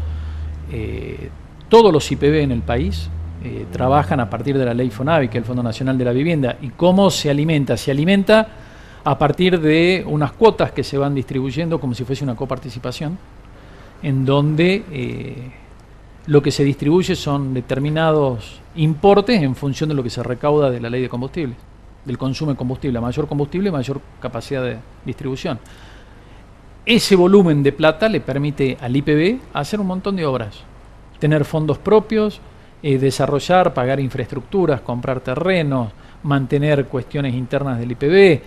Eh, todos los IPB en el país eh, trabajan a partir de la ley FONAVI, que es el Fondo Nacional de la Vivienda. ¿Y cómo se alimenta? Se alimenta a partir de unas cuotas que se van distribuyendo como si fuese una coparticipación en donde eh, lo que se distribuye son determinados importes en función de lo que se recauda de la ley de combustible, del consumo de combustible. Mayor combustible, mayor capacidad de distribución. Ese volumen de plata le permite al IPB hacer un montón de obras, tener fondos propios, eh, desarrollar, pagar infraestructuras, comprar terrenos, mantener cuestiones internas del IPB,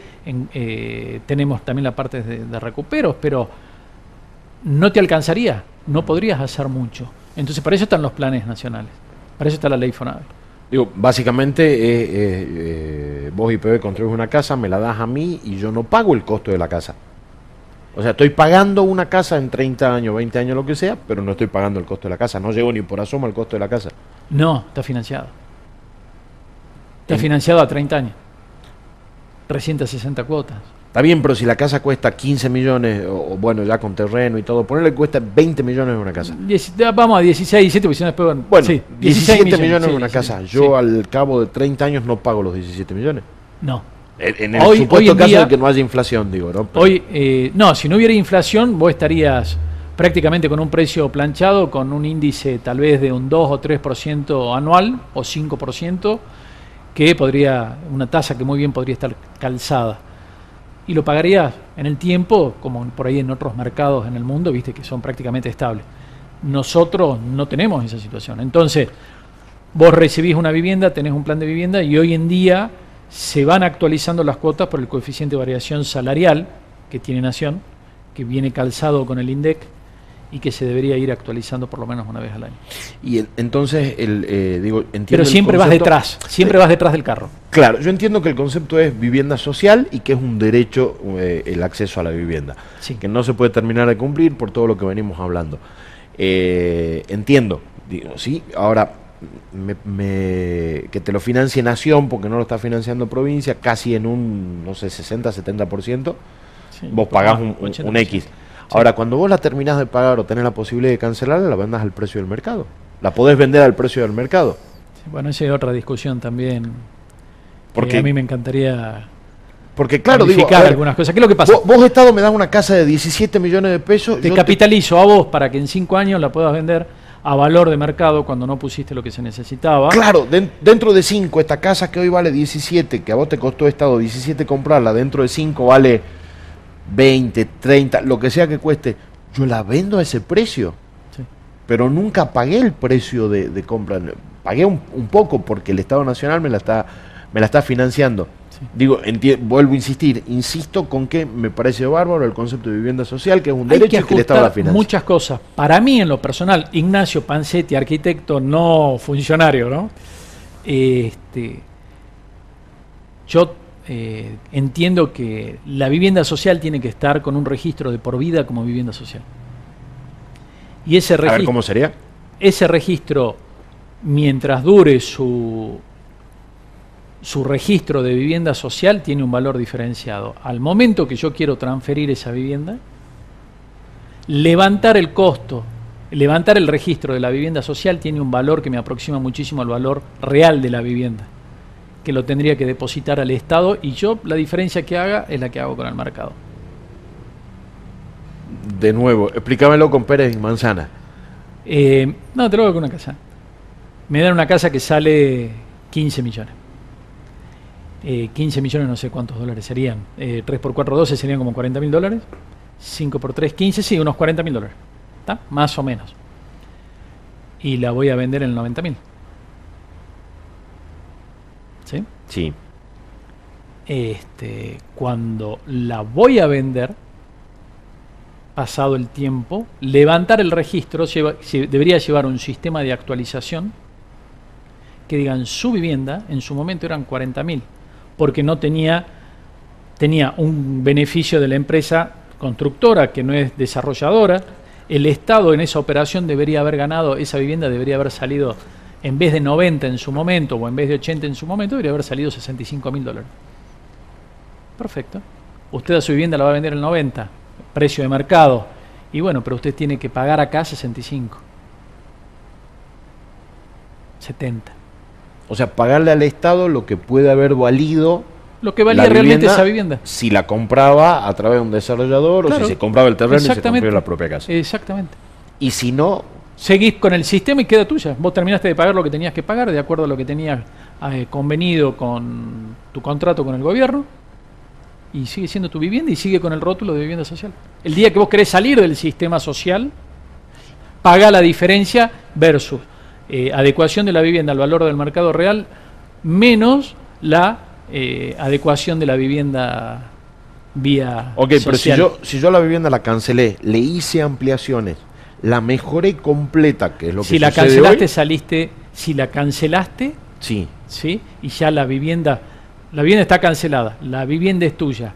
eh, tenemos también la parte de, recuperos, pero no te alcanzaría, no podrías hacer mucho. Entonces, para eso están los planes nacionales, para eso está la ley FONAVE. Digo, básicamente eh, eh, vos IPB construís una casa, me la das a mí y yo no pago el costo de la casa. O sea, estoy pagando una casa en 30 años, 20 años, lo que sea, pero no estoy pagando el costo de la casa. No llego ni por asomo al costo de la casa. No, está financiado. Está financiado a 30 años. 360 cuotas. Está bien, pero si la casa cuesta 15 millones, o, bueno, ya con terreno y todo, ponerle que cuesta 20 millones en una casa. vamos a 16, 17, porque si no después... Bueno, sí, 17 millones, en una casa. Yo al cabo de 30 años no pago los 17 millones. No. En, el supuesto caso de que no haya inflación, digo, ¿no? Hoy, eh, no, si no hubiera inflación, vos estarías prácticamente con un precio planchado, con un índice tal vez de un 2 o 3% anual, o 5%, que podría, una tasa que muy bien podría estar calzada. Y lo pagarías en el tiempo, como por ahí en otros mercados en el mundo, viste que son prácticamente estables. Nosotros no tenemos esa situación. Entonces, vos recibís una vivienda, tenés un plan de vivienda y hoy en día se van actualizando las cuotas por el coeficiente de variación salarial que tiene Nación, que viene calzado con el INDEC y que se debería ir actualizando por lo menos una vez al año. Y entonces, el, eh, digo, entiendo Pero siempre vas detrás, siempre vas detrás del carro. Claro, yo entiendo que el concepto es vivienda social y que es un derecho eh, el acceso a la vivienda, que no se puede terminar de cumplir por todo lo que venimos hablando. Eh, entiendo, digo, sí, ahora que te lo financie Nación porque no lo está financiando provincia, casi en un, no sé, 60, 70%, vos pagás un, un X. Ahora, cuando vos la terminás de pagar o tenés la posibilidad de cancelarla, la vendas al precio del mercado. La podés vender al precio del mercado. bueno, esa es otra discusión también. Porque a mí me encantaría porque claro, digo, algunas cosas. ¿Qué es lo que pasa? Vos, Estado, me das una casa de 17 millones de pesos. Te capitalizo a vos para que en 5 años la puedas vender a valor de mercado cuando no pusiste lo que se necesitaba. Claro, dentro de 5, esta casa que hoy vale 17, que a vos te costó Estado 17 comprarla, dentro de 5 vale 20, 30, lo que sea que cueste, yo la vendo a ese precio. Pero nunca pagué el precio de, compra. Pagué un, poco porque el Estado Nacional me la está, me la está financiando. Digo, vuelvo a insistir, insisto con que me parece bárbaro el concepto de vivienda social, que es un derecho que, el Estado la financia. Muchas cosas. Para mí, en lo personal, Ignacio Pancetti, arquitecto no funcionario, ¿no? Este, yo eh, entiendo que la vivienda social tiene que estar con un registro de por vida como vivienda social. Y ese registro, A ver, ¿cómo sería? Ese registro, mientras dure su, su registro de vivienda social, tiene un valor diferenciado. Al momento que yo quiero transferir esa vivienda, levantar el costo, levantar el registro de la vivienda social tiene un valor que me aproxima muchísimo al valor real de la vivienda que lo tendría que depositar al Estado y yo la diferencia que haga es la que hago con el mercado. De nuevo, explícamelo con Pérez y Manzana. Eh, no, te lo hago con una casa. Me dan una casa que sale 15 millones. 15 eh, millones no sé cuántos dólares serían. 3 eh, por 4, 12 serían como 40 mil dólares. 5 por 3, 15, sí, unos 40 mil dólares. ¿Está? Más o menos. Y la voy a vender en 90 mil. ¿Sí? Sí. Este, cuando la voy a vender, pasado el tiempo, levantar el registro debería llevar un sistema de actualización que digan su vivienda en su momento eran 40.000, porque no tenía, tenía un beneficio de la empresa constructora que no es desarrolladora. El Estado en esa operación debería haber ganado, esa vivienda debería haber salido en vez de 90 en su momento o en vez de 80 en su momento, debería haber salido 65 mil dólares. Perfecto. Usted a su vivienda la va a vender el 90, precio de mercado. Y bueno, pero usted tiene que pagar acá 65. 70. O sea, pagarle al Estado lo que puede haber valido. Lo que valía realmente esa vivienda. Si la compraba a través de un desarrollador o si se compraba el terreno y se compraba la propia casa. Exactamente. Y si no, seguís con el sistema y queda tuya. Vos terminaste de pagar lo que tenías que pagar de acuerdo a lo que tenías eh, convenido con tu contrato con el gobierno y sigue siendo tu vivienda y sigue con el rótulo de vivienda social. El día que vos querés salir del sistema social, paga la diferencia versus eh, adecuación de la vivienda al valor del mercado real menos la eh, adecuación de la vivienda vía Ok, pero si yo, si yo la vivienda la cancelé, le hice ampliaciones, la mejoré completa, que es lo que Si la cancelaste, saliste, si la cancelaste, sí. ¿sí? y ya la vivienda, la vivienda está cancelada, la vivienda es tuya,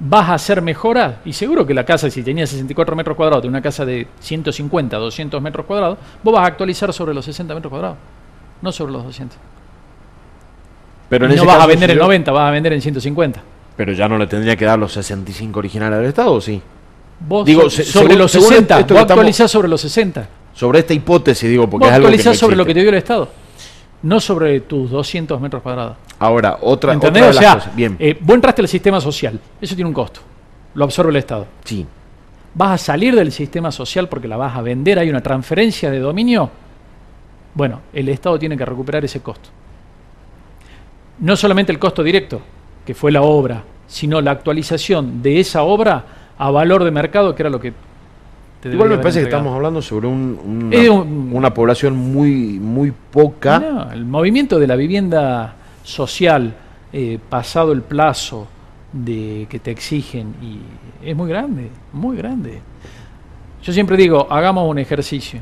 vas a hacer mejoras, y seguro que la casa, si tenía 64 metros cuadrados, de una casa de 150, 200 metros cuadrados, vos vas a actualizar sobre los 60 metros cuadrados, no sobre los 200. Pero no vas a vender en 90, vas a vender en 150. Pero ya no le tendría que dar los 65 originales al Estado, ¿o sí? Vos digo, sobre los 60, vos actualizás sobre los 60. Sobre esta hipótesis, digo, porque vos es algo actualizás sobre lo que te dio el Estado, no sobre tus 200 metros cuadrados. Ahora, otra, ¿Entendés? o sea, Bien. Eh, vos entraste al sistema social, eso tiene un costo, lo absorbe el Estado. Sí. Vas a salir del sistema social porque la vas a vender, hay una transferencia de dominio. Bueno, el Estado tiene que recuperar ese costo no solamente el costo directo, que fue la obra, sino la actualización de esa obra a valor de mercado, que era lo que te Igual me parece que estamos hablando sobre una, población muy, muy poca. No, el movimiento de la vivienda social, eh, pasado el plazo de que te exigen, y es muy grande, muy grande. Yo siempre digo, hagamos un ejercicio.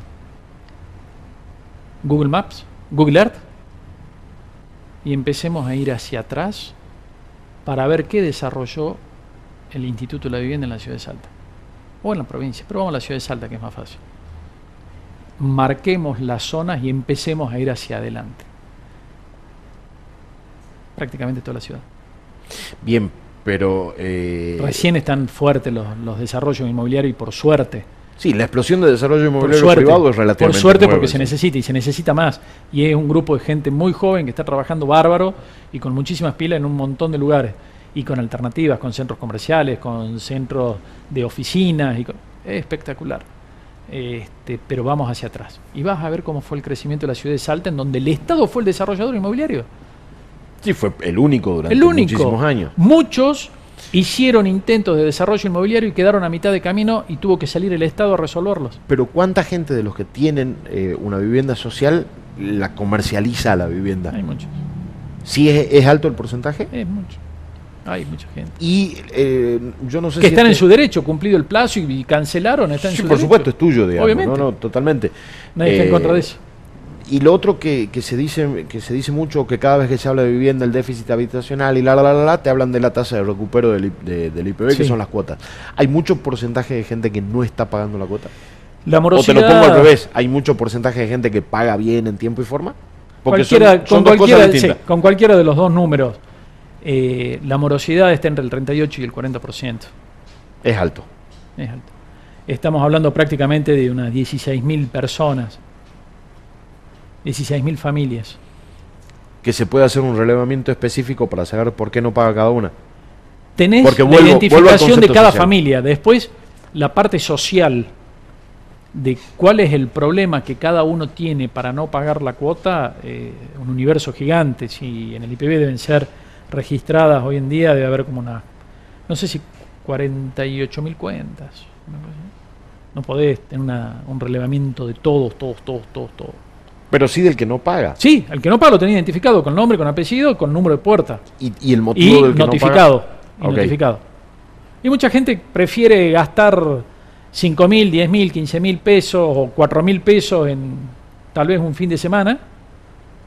Google Maps, Google Earth, y empecemos a ir hacia atrás para ver qué desarrolló el Instituto de la Vivienda en la ciudad de Salta o en la provincia, pero vamos a la ciudad de Salta que es más fácil. Marquemos las zonas y empecemos a ir hacia adelante. Prácticamente toda la ciudad. Bien, pero... Eh, Recién están fuertes los, los desarrollos inmobiliarios y por suerte Sí, la explosión de desarrollo inmobiliario privado es relativamente Por suerte porque se necesita y se necesita más. Y es un grupo de gente muy joven que está trabajando bárbaro y con muchísimas pilas en un montón de lugares. Y con alternativas, con centros comerciales, con centros de oficinas. Y es espectacular. Este, pero vamos hacia atrás. Y vas a ver cómo fue el crecimiento de la ciudad de Salta, en donde el Estado fue el desarrollador inmobiliario. Sí, fue el único durante el único. muchísimos años. Muchos hicieron intentos de desarrollo inmobiliario y quedaron a mitad de camino y tuvo que salir el Estado a resolverlos. Pero ¿cuánta gente de los que tienen eh, una vivienda social la comercializa la vivienda? Hay muchos. ¿Sí es, alto el porcentaje? Es mucho. Hay mucha gente. Y eh, yo no sé que están en este su derecho, cumplido el plazo y, cancelaron, están sí, en por supuesto, es tuyo, digamos. Obviamente. No, no, totalmente. Nadie está en contra de eso. Eh, y lo otro que, que, se dice que se dice mucho, que cada vez que se habla de vivienda, el déficit habitacional y la, la, la, la, te hablan de la tasa de recupero del, del IPB, que son las cuotas. ¿Hay mucho porcentaje de gente que no está pagando la cuota? La morosidad... O te lo pongo al revés, ¿hay mucho porcentaje de gente que paga bien en tiempo y forma? Porque cualquiera, con, cualquiera, con cualquiera de los dos números, eh, la morosidad está entre el 38 y el 40%. Es alto. Es alto. Estamos hablando prácticamente de unas 16.000 personas 16.000 familias. Que se puede hacer un relevamiento específico para saber por qué no paga cada una. Tenés la identificación de cada familia. Después, la parte social de cuál es el problema que cada uno tiene para no pagar la cuota, eh, un universo gigante. Si en el IPB deben ser registradas hoy en día, debe haber como una, no sé si 48.000 cuentas. No podés tener un relevamiento de todos, todos, todos, todos, todos. Pero sí del que no paga. Sí, el que no paga lo tenía identificado con nombre, con apellido, con número de puerta. ¿Y, el motivo del que notificado, no paga? Y notificado. Y mucha gente prefiere gastar 5 mil, 10 mil, 15 mil pesos o 4 mil pesos en tal vez un fin de semana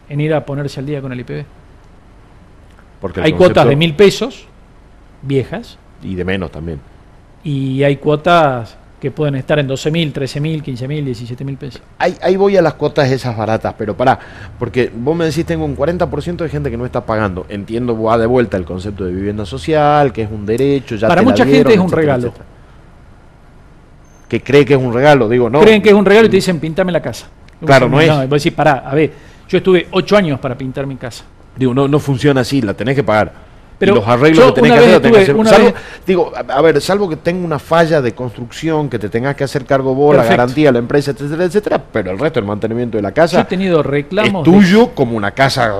en ir a ponerse al día con el IPB. Porque hay cuotas de mil pesos, viejas. Y de menos también. Y hay cuotas que pueden estar en 12 mil, 13 mil, 15 mil, 17 mil pesos. Ahí, ahí voy a las cuotas esas baratas, pero pará, porque vos me decís tengo un 40% de gente que no está pagando. Entiendo, va de vuelta el concepto de vivienda social, que es un derecho. Ya Para mucha gente es un regalo. Que cree que es un regalo, digo, no. Creen que es un regalo y te dicen pintame la casa. Claro, no, es. Vos decís, pará, a ver, yo estuve 8 años para pintar mi casa. Digo, no, no funciona así, la tenés que pagar. Pero los arreglos yo que tenés que hacer, lo tenés que hacer. una Salvo- vez- digo, a, a ver, salvo que tenga una falla de construcción, que te tengas que hacer cargo vos, la garantía la empresa, etcétera, etcétera, pero el resto del mantenimiento de la Yo casa he tenido es reclamos. de- tuyo como una casa.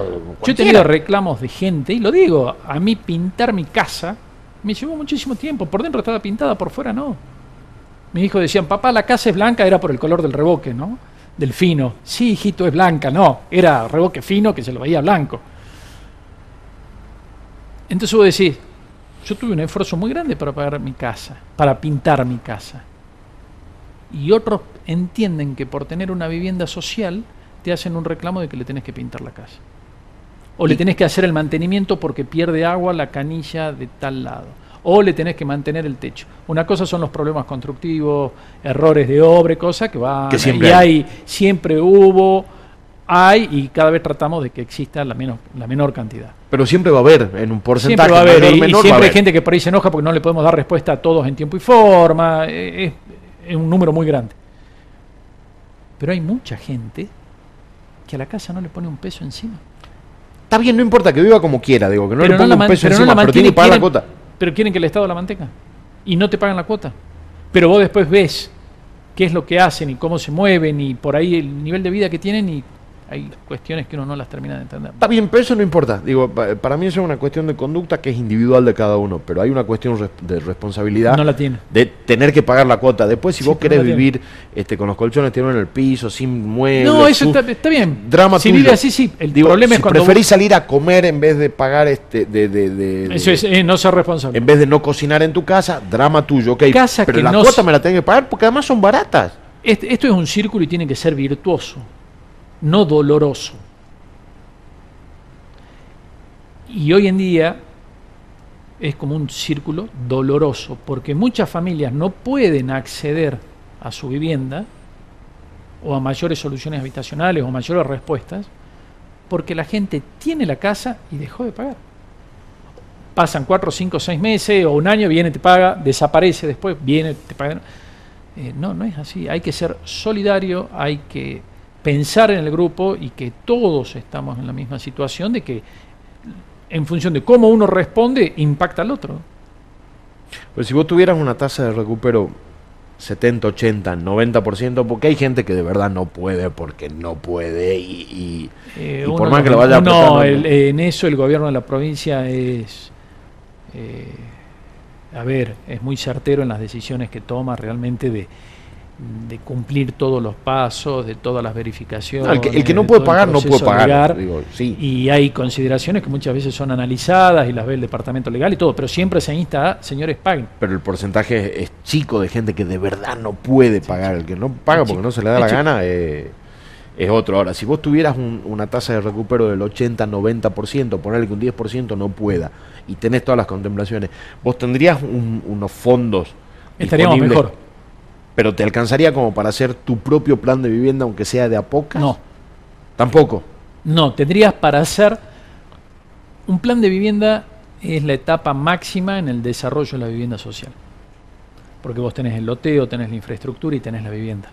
yo he tenido reclamos de gente, y lo digo, a mí pintar mi casa me llevó muchísimo tiempo. Por dentro estaba pintada, por fuera no. Mis hijos decían, papá, la casa es blanca, era por el color del revoque, ¿no? Del fino. Sí, hijito, es blanca, no. Era revoque fino que se lo veía blanco. Entonces vos decís, yo tuve un esfuerzo muy grande para pagar mi casa, para pintar mi casa. Y otros entienden que por tener una vivienda social te hacen un reclamo de que le tenés que pintar la casa. O le tenés que hacer el mantenimiento porque pierde agua la canilla de tal lado. O le tenés que mantener el techo. Una cosa son los problemas constructivos, errores de obra, cosas que van. Que siempre y hay. hay, siempre hubo, hay, y cada vez tratamos de que exista la, menos, la menor cantidad. Pero siempre va a haber en un porcentaje Siempre va a haber, y- menor, siempre hay haber. gente que por ahí se enoja porque no le podemos dar respuesta a todos en tiempo y forma. eh, Es, es un número muy grande. Pero hay mucha gente que a la casa no le pone un peso encima. Está bien, no importa que viva como quiera, digo, que no pero le ponga un peso pero no encima, la pero tiene que pagar la cuota. Pero quieren que el Estado la mantenga. Y no te pagan la cuota. Pero vos después ves qué es lo que hacen y cómo se mueven y por ahí el nivel de vida que tienen y hay cuestiones que uno no las termina de entender. Está bien, pero eso no importa. Digo, pa- para mí eso es una cuestión de conducta que es individual de cada uno, pero hay una cuestión de responsabilidad No la tiene. de tener que pagar la cuota. Después, si Sí, vos querés no vivir este, con los colchones tirados en el piso, sin muebles, No, eso está, está bien. drama si vive así, sí. El Digo, problema si es cuando preferís salir a comer en vez de pagar este, de, de- Eso es eh, no ser responsable. en vez de no cocinar en tu casa, drama tuyo, ok. Casa pero que la no cuota me la tenés que pagar porque además son baratas. Este- esto es un círculo y tiene que ser virtuoso, no doloroso. Y hoy en día es como un círculo doloroso, porque muchas familias no pueden acceder a su vivienda o a mayores soluciones habitacionales o mayores respuestas, porque la gente tiene la casa y dejó de pagar. Pasan cuatro, cinco, seis meses o un año, viene, te paga, desaparece después, viene, te paga. Eh, no, no es así. Hay que ser solidario, hay que pensar en el grupo y que todos estamos en la misma situación de que en función de cómo uno responde, impacta al otro. Pero si vos tuvieras una tasa de recupero 70, 80, 90%, porque hay gente que de verdad no puede porque no puede y, y- Eh, Y por más que lo vaya el- no. en eso el gobierno de la provincia es, eh, a ver, es muy certero en las decisiones que toma realmente de, de cumplir todos los pasos, de todas las verificaciones. No, el, que, el que no de puede pagar no puede pagar. legal. digo, sí. Y hay consideraciones que muchas veces son analizadas y las ve el departamento legal y todo, pero siempre se insta a, señores, paguen. pero el porcentaje es chico de gente que de verdad no puede pagar. El que no paga porque no se le da la chico. gana eh, es otro. Ahora, si vos tuvieras un- una tasa de recupero del 80, 90%, ponerle que un 10% no pueda y tenés todas las contemplaciones, vos tendrías un- unos fondos Estaríamos mejor. Pero te alcanzaría como para hacer tu propio plan de vivienda, aunque sea de a pocas. No, Tampoco. no, tendrías para hacer un plan de vivienda es la etapa máxima en el desarrollo de la vivienda social. Porque vos tenés el loteo, tenés la infraestructura y tenés la vivienda.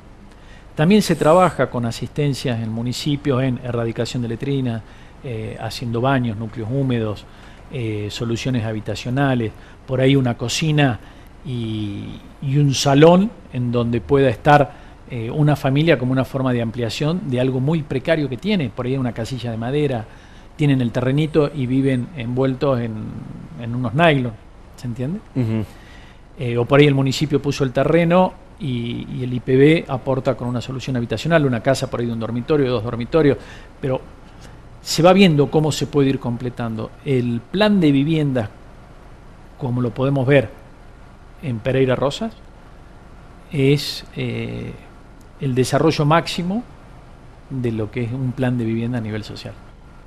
También se trabaja con asistencias en municipios en erradicación de letrinas, eh, haciendo baños, núcleos húmedos, eh, soluciones habitacionales, por ahí una cocina y, y un salón en donde pueda estar eh, una familia como una forma de ampliación de algo muy precario que tiene, por ahí una casilla de madera, tienen el terrenito y viven envueltos en, en unos nylon, ¿se entiende? Eh, o por ahí el municipio puso el terreno y, y el IPB aporta con una solución habitacional, una casa por ahí de un dormitorio, dos dormitorios, pero se va viendo cómo se puede ir completando. El plan de viviendas, como lo podemos ver en Pereira Rosas, es eh, el desarrollo máximo de lo que es un plan de vivienda a nivel social,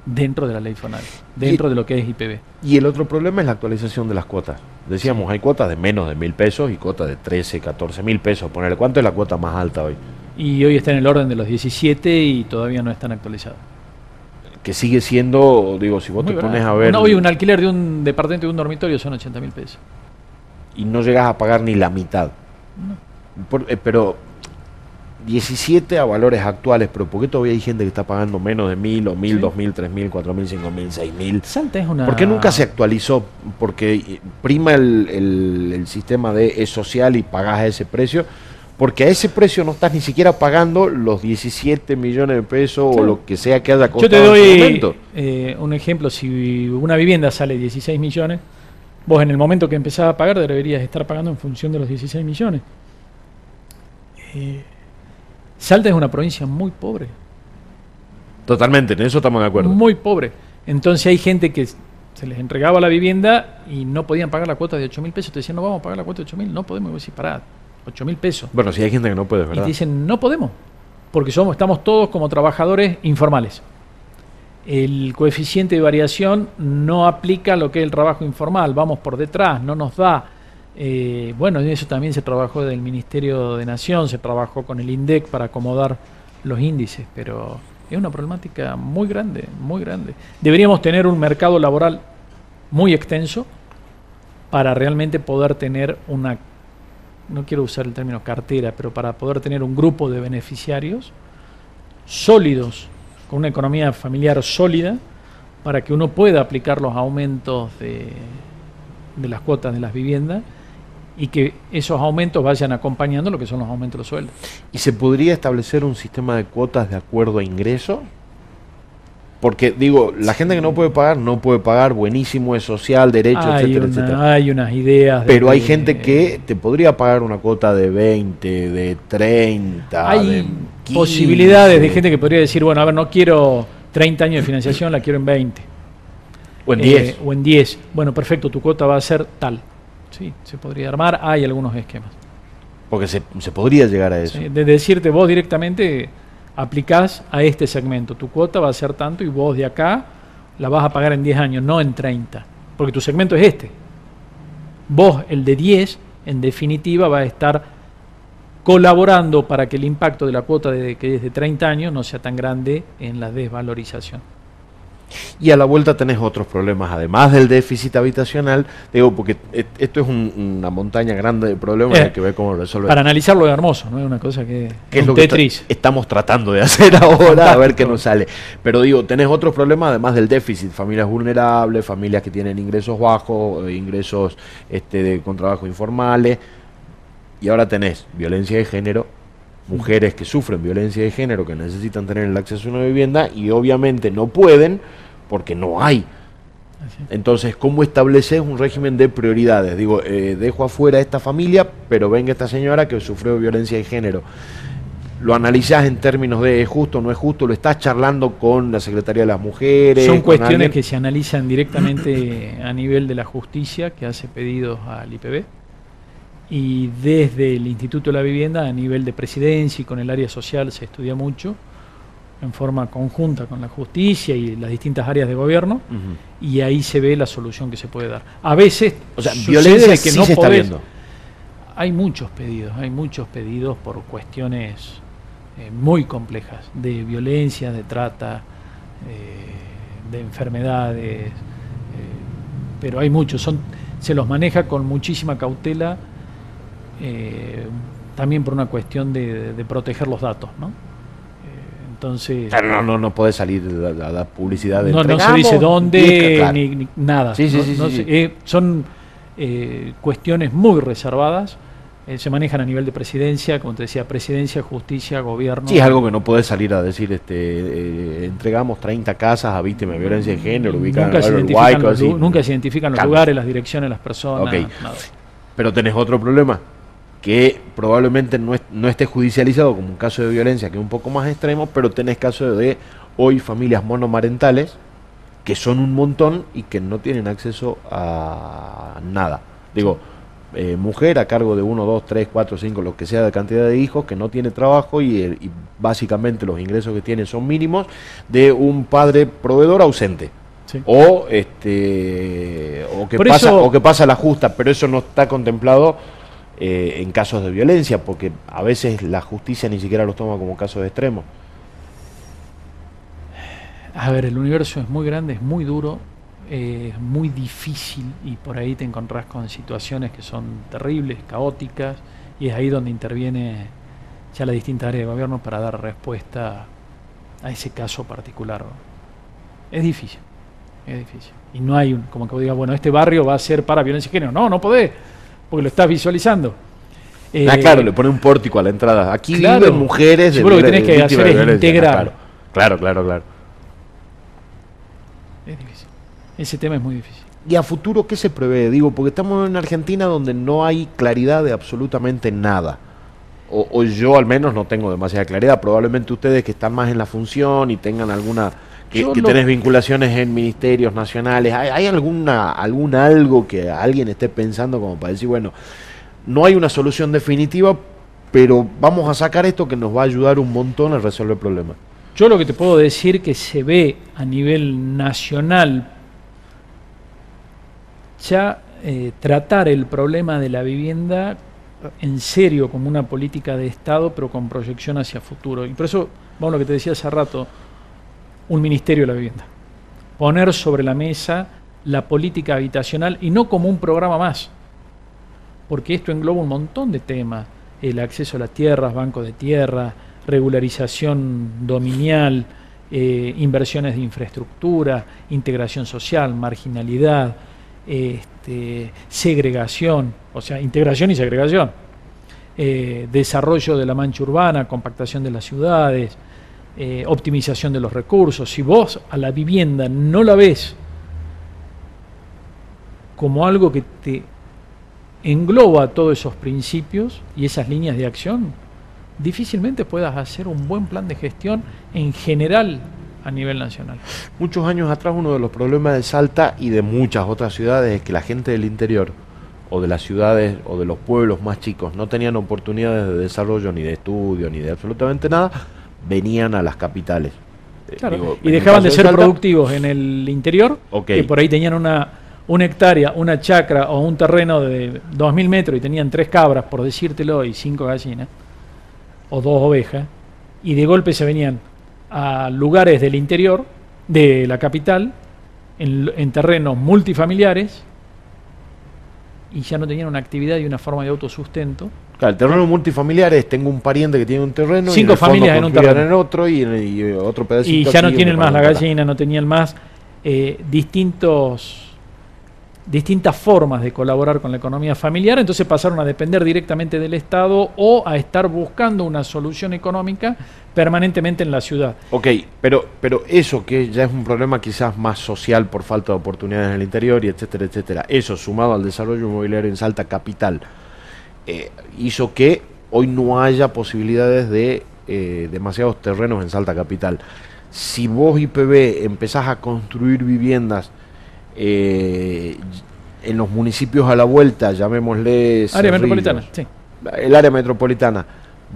dentro de la ley FONAL, dentro de lo que es IPB. Y el otro problema es la actualización de las cuotas. Decíamos, hay cuotas de menos de mil pesos y cuotas de 13, 14 mil pesos. Ponerle, ¿cuánto es la cuota más alta hoy? Y hoy está en el orden de los 17 y todavía no están actualizados. Que sigue siendo, digo, si vos Muy te pones a ver Una- hoy un alquiler de un departamento de un dormitorio son 80 mil pesos. Y no llegas a pagar ni la mitad. Por- eh, pero 17 a valores actuales, pero ¿por qué todavía hay gente que está pagando menos de 1000 o 1000, 2000, 3000, 4000, 5000, 6000? Salta es una... ¿Por qué nunca se actualizó? Porque prima el, el, el sistema de es social y pagás a ese precio, porque a ese precio no estás ni siquiera pagando los 17 millones de pesos o lo que sea que haya costado Yo te en su doy momento. eh, un ejemplo, si una vivienda sale 16 millones, vos en el momento que empezás a pagar deberías estar pagando en función de los 16 millones. Eh, Salta es una provincia muy pobre, Totalmente, en eso estamos de acuerdo. muy pobre. Entonces hay gente que se les entregaba la vivienda y no podían pagar la cuota de 8 mil pesos. Te decían, no vamos a pagar la cuota de 8 mil, no podemos. Y vos decís, pará, 8 mil pesos. Bueno, si hay gente que no puede, Y ¿verdad? te dicen, no podemos, porque somos, estamos todos como trabajadores informales. El coeficiente de variación no aplica lo que es el trabajo informal, vamos por detrás, no nos da. Eh, bueno, en eso también se trabajó del Ministerio de Nación, se trabajó con el INDEC para acomodar los índices, pero es una problemática muy grande, muy grande. Deberíamos tener un mercado laboral muy extenso para realmente poder tener una no quiero usar el término cartera, pero para poder tener un grupo de beneficiarios sólidos, con una economía familiar sólida, para que uno pueda aplicar los aumentos de, de las cuotas de las viviendas y que esos aumentos vayan acompañando lo que son los aumentos de los sueldos. ¿Y se podría establecer un sistema de cuotas de acuerdo a ingreso? Porque, digo, la gente que no puede pagar, no puede pagar, buenísimo, es social, derecho, hay, etcétera, una- etcétera. hay unas ideas. de Pero hay que- gente que te podría pagar una cuota de 20, de 30, hay de 15. posibilidades de gente que podría decir, bueno, a ver, no quiero 30 años de financiación, la quiero en 20. O en Eh, 10. o en 10. Bueno, perfecto, tu cuota va a ser tal. Sí, se podría armar, hay algunos esquemas. Porque se, se podría llegar a eso. Sí, de decirte vos directamente aplicás a este segmento, tu cuota va a ser tanto y vos de acá la vas a pagar en 10 años, no en 30, porque tu segmento es este. Vos, el de 10, en definitiva va a estar colaborando para que el impacto de la cuota de, que es de 30 años no sea tan grande en la desvalorización. Y a la vuelta tenés otros problemas, además del déficit habitacional, digo, porque esto es un- una montaña grande de problemas Eh, hay que ver cómo resolver. Para analizarlo es hermoso, no es una cosa que que es un lo que está- Tetris. estamos tratando de hacer (laughs) ahora, a ver qué nos sale. Pero digo, tenés otros problemas además del déficit, familias vulnerables, familias que tienen ingresos bajos, eh, ingresos este, de, con trabajo informales, y ahora tenés violencia de género, mujeres que sufren violencia de género, que necesitan tener el acceso a una vivienda y obviamente no pueden porque no hay. Entonces, ¿cómo estableces un régimen de prioridades? Digo, eh, dejo afuera a esta familia, pero venga esta señora que sufrió violencia de género. Lo analizás en términos de es justo o no es justo, lo estás charlando con la Secretaría de las Mujeres. Son cuestiones alguien. que se analizan directamente (clears throat) a nivel de la justicia, que hace pedidos al IPB, y desde el Instituto de la Vivienda a nivel de presidencia y con el área social se estudia mucho, en forma conjunta con la justicia y las distintas áreas de gobierno, y ahí se ve la solución que se puede dar. A veces, O sea, sucede violencia que sí no se está viendo. Hay muchos pedidos, hay muchos pedidos por cuestiones eh, muy complejas, de violencia, de trata, eh, de enfermedades, eh, pero hay muchos, son, se los maneja con muchísima cautela, eh, también por una cuestión de, de proteger los datos, ¿no? Eh, entonces, Claro, no, no, no podés salir a, a dar publicidad de no, no se dice dónde claro. ni, ni nada. Sí, sí, No- sí, no sí, se- sí. eh, son eh, cuestiones muy reservadas. eh, se manejan a nivel de presidencia, como te decía, presidencia, justicia, gobierno. Sí, es algo que no podés salir a decir, este, eh, entregamos 30 casas a víctimas de viencia de género, ubicadas nunca, se en identifican Uruguay, los, así. nunca se identifican los lugares, las direcciones, las personas. Pero tenés otro problema, que probablemente no, es- no esté judicializado como un caso de violencia, que es un poco más extremo, pero tenés casos de hoy familias monomarentales, que son un montón y que no tienen acceso a nada. Digo, eh, mujer a cargo de uno, dos, tres, cuatro, cinco, lo que sea de cantidad de hijos, que no tiene trabajo y, y básicamente los ingresos que tiene son mínimos, de un padre proveedor ausente. Sí. O este o que Por pasa eso- o que pasa la justa, pero eso no está contemplado eh, en casos de violencia, porque a veces la justicia ni siquiera los toma como casos extremos. A ver, el universo es muy grande, es muy duro, eh, es muy difícil y por ahí te encontrás con situaciones que son terribles, caóticas, y es ahí donde interviene ya las distintas áreas de gobierno para dar respuesta a ese caso particular. Es difícil, es difícil. Y no hay un, como que diga, bueno, este barrio va a ser para violencia de género. No, no podés, porque lo estás visualizando. ah, claro, le pone un pórtico a la entrada. Aquí viven mujeres de, lo que tenés que hacer es integrar. Claro, claro, claro. Es difícil. Ese tema es muy difícil. ¿Y a futuro qué se prevé? Digo, porque estamos en Argentina donde no hay claridad de absolutamente nada. O, yo al menos no tengo demasiada claridad. Probablemente ustedes que están más en la función y tengan alguna... Que, tenés vinculaciones en ministerios nacionales. ¿Hay, ¿Hay, alguna algún algo que alguien esté pensando como para decir, bueno, no hay una solución definitiva, pero vamos a sacar esto que nos va a ayudar un montón a resolver el problema? Yo lo que te puedo decir que se ve a nivel nacional ya eh, tratar el problema de la vivienda en serio como una política de Estado, pero con proyección hacia futuro. Y por eso, vamos a lo que te decía hace rato, un ministerio de la vivienda. Poner sobre la mesa la política habitacional y no como un programa más, porque esto engloba un montón de temas, el acceso a las tierras, banco de tierra, regularización dominial, eh, inversiones de infraestructura, integración social, marginalidad, este, segregación, o sea, integración y segregación, eh, desarrollo de la mancha urbana, compactación de las ciudades, eh, optimización de los recursos. Si vos a la vivienda no la ves como algo que te engloba todos esos principios y esas líneas de acción, difícilmente puedas hacer un buen plan de gestión en general a nivel nacional. Muchos años atrás uno de los problemas de Salta y de muchas otras ciudades es que la gente del interior o de las ciudades o de los pueblos más chicos no tenían oportunidades de desarrollo ni de estudio ni de absolutamente nada, venían a las capitales. Eh, y dejaban de ser productivos en el interior, que por ahí tenían una, una hectárea, una chacra o un terreno de 2.000 metros y tenían tres cabras, por decírtelo, y cinco gallinas, o dos ovejas, y de golpe se venían a lugares del interior de la capital, en, terrenos multifamiliares, y ya no tenían una actividad y una forma de autosustento. Claro, el terreno multifamiliar es, tengo un pariente que tiene un terreno, cinco familias en un terreno, en otro y, otro pedacito. Y ya no tienen más la gallina, no tenían más eh, distintos distintas formas de colaborar con la economía familiar, entonces pasaron a depender directamente del Estado o a estar buscando una solución económica permanentemente en la ciudad. Ok, pero, pero eso que ya es un problema quizás más social por falta de oportunidades en el interior y etcétera, etcétera, eso sumado al desarrollo inmobiliario en Salta Capital, eh, hizo que hoy no haya posibilidades de eh, demasiados terrenos en Salta Capital. Si vos IPB empezás a construir viviendas eh, en los municipios a la vuelta, llamémosle... Área metropolitana, sí. El área metropolitana,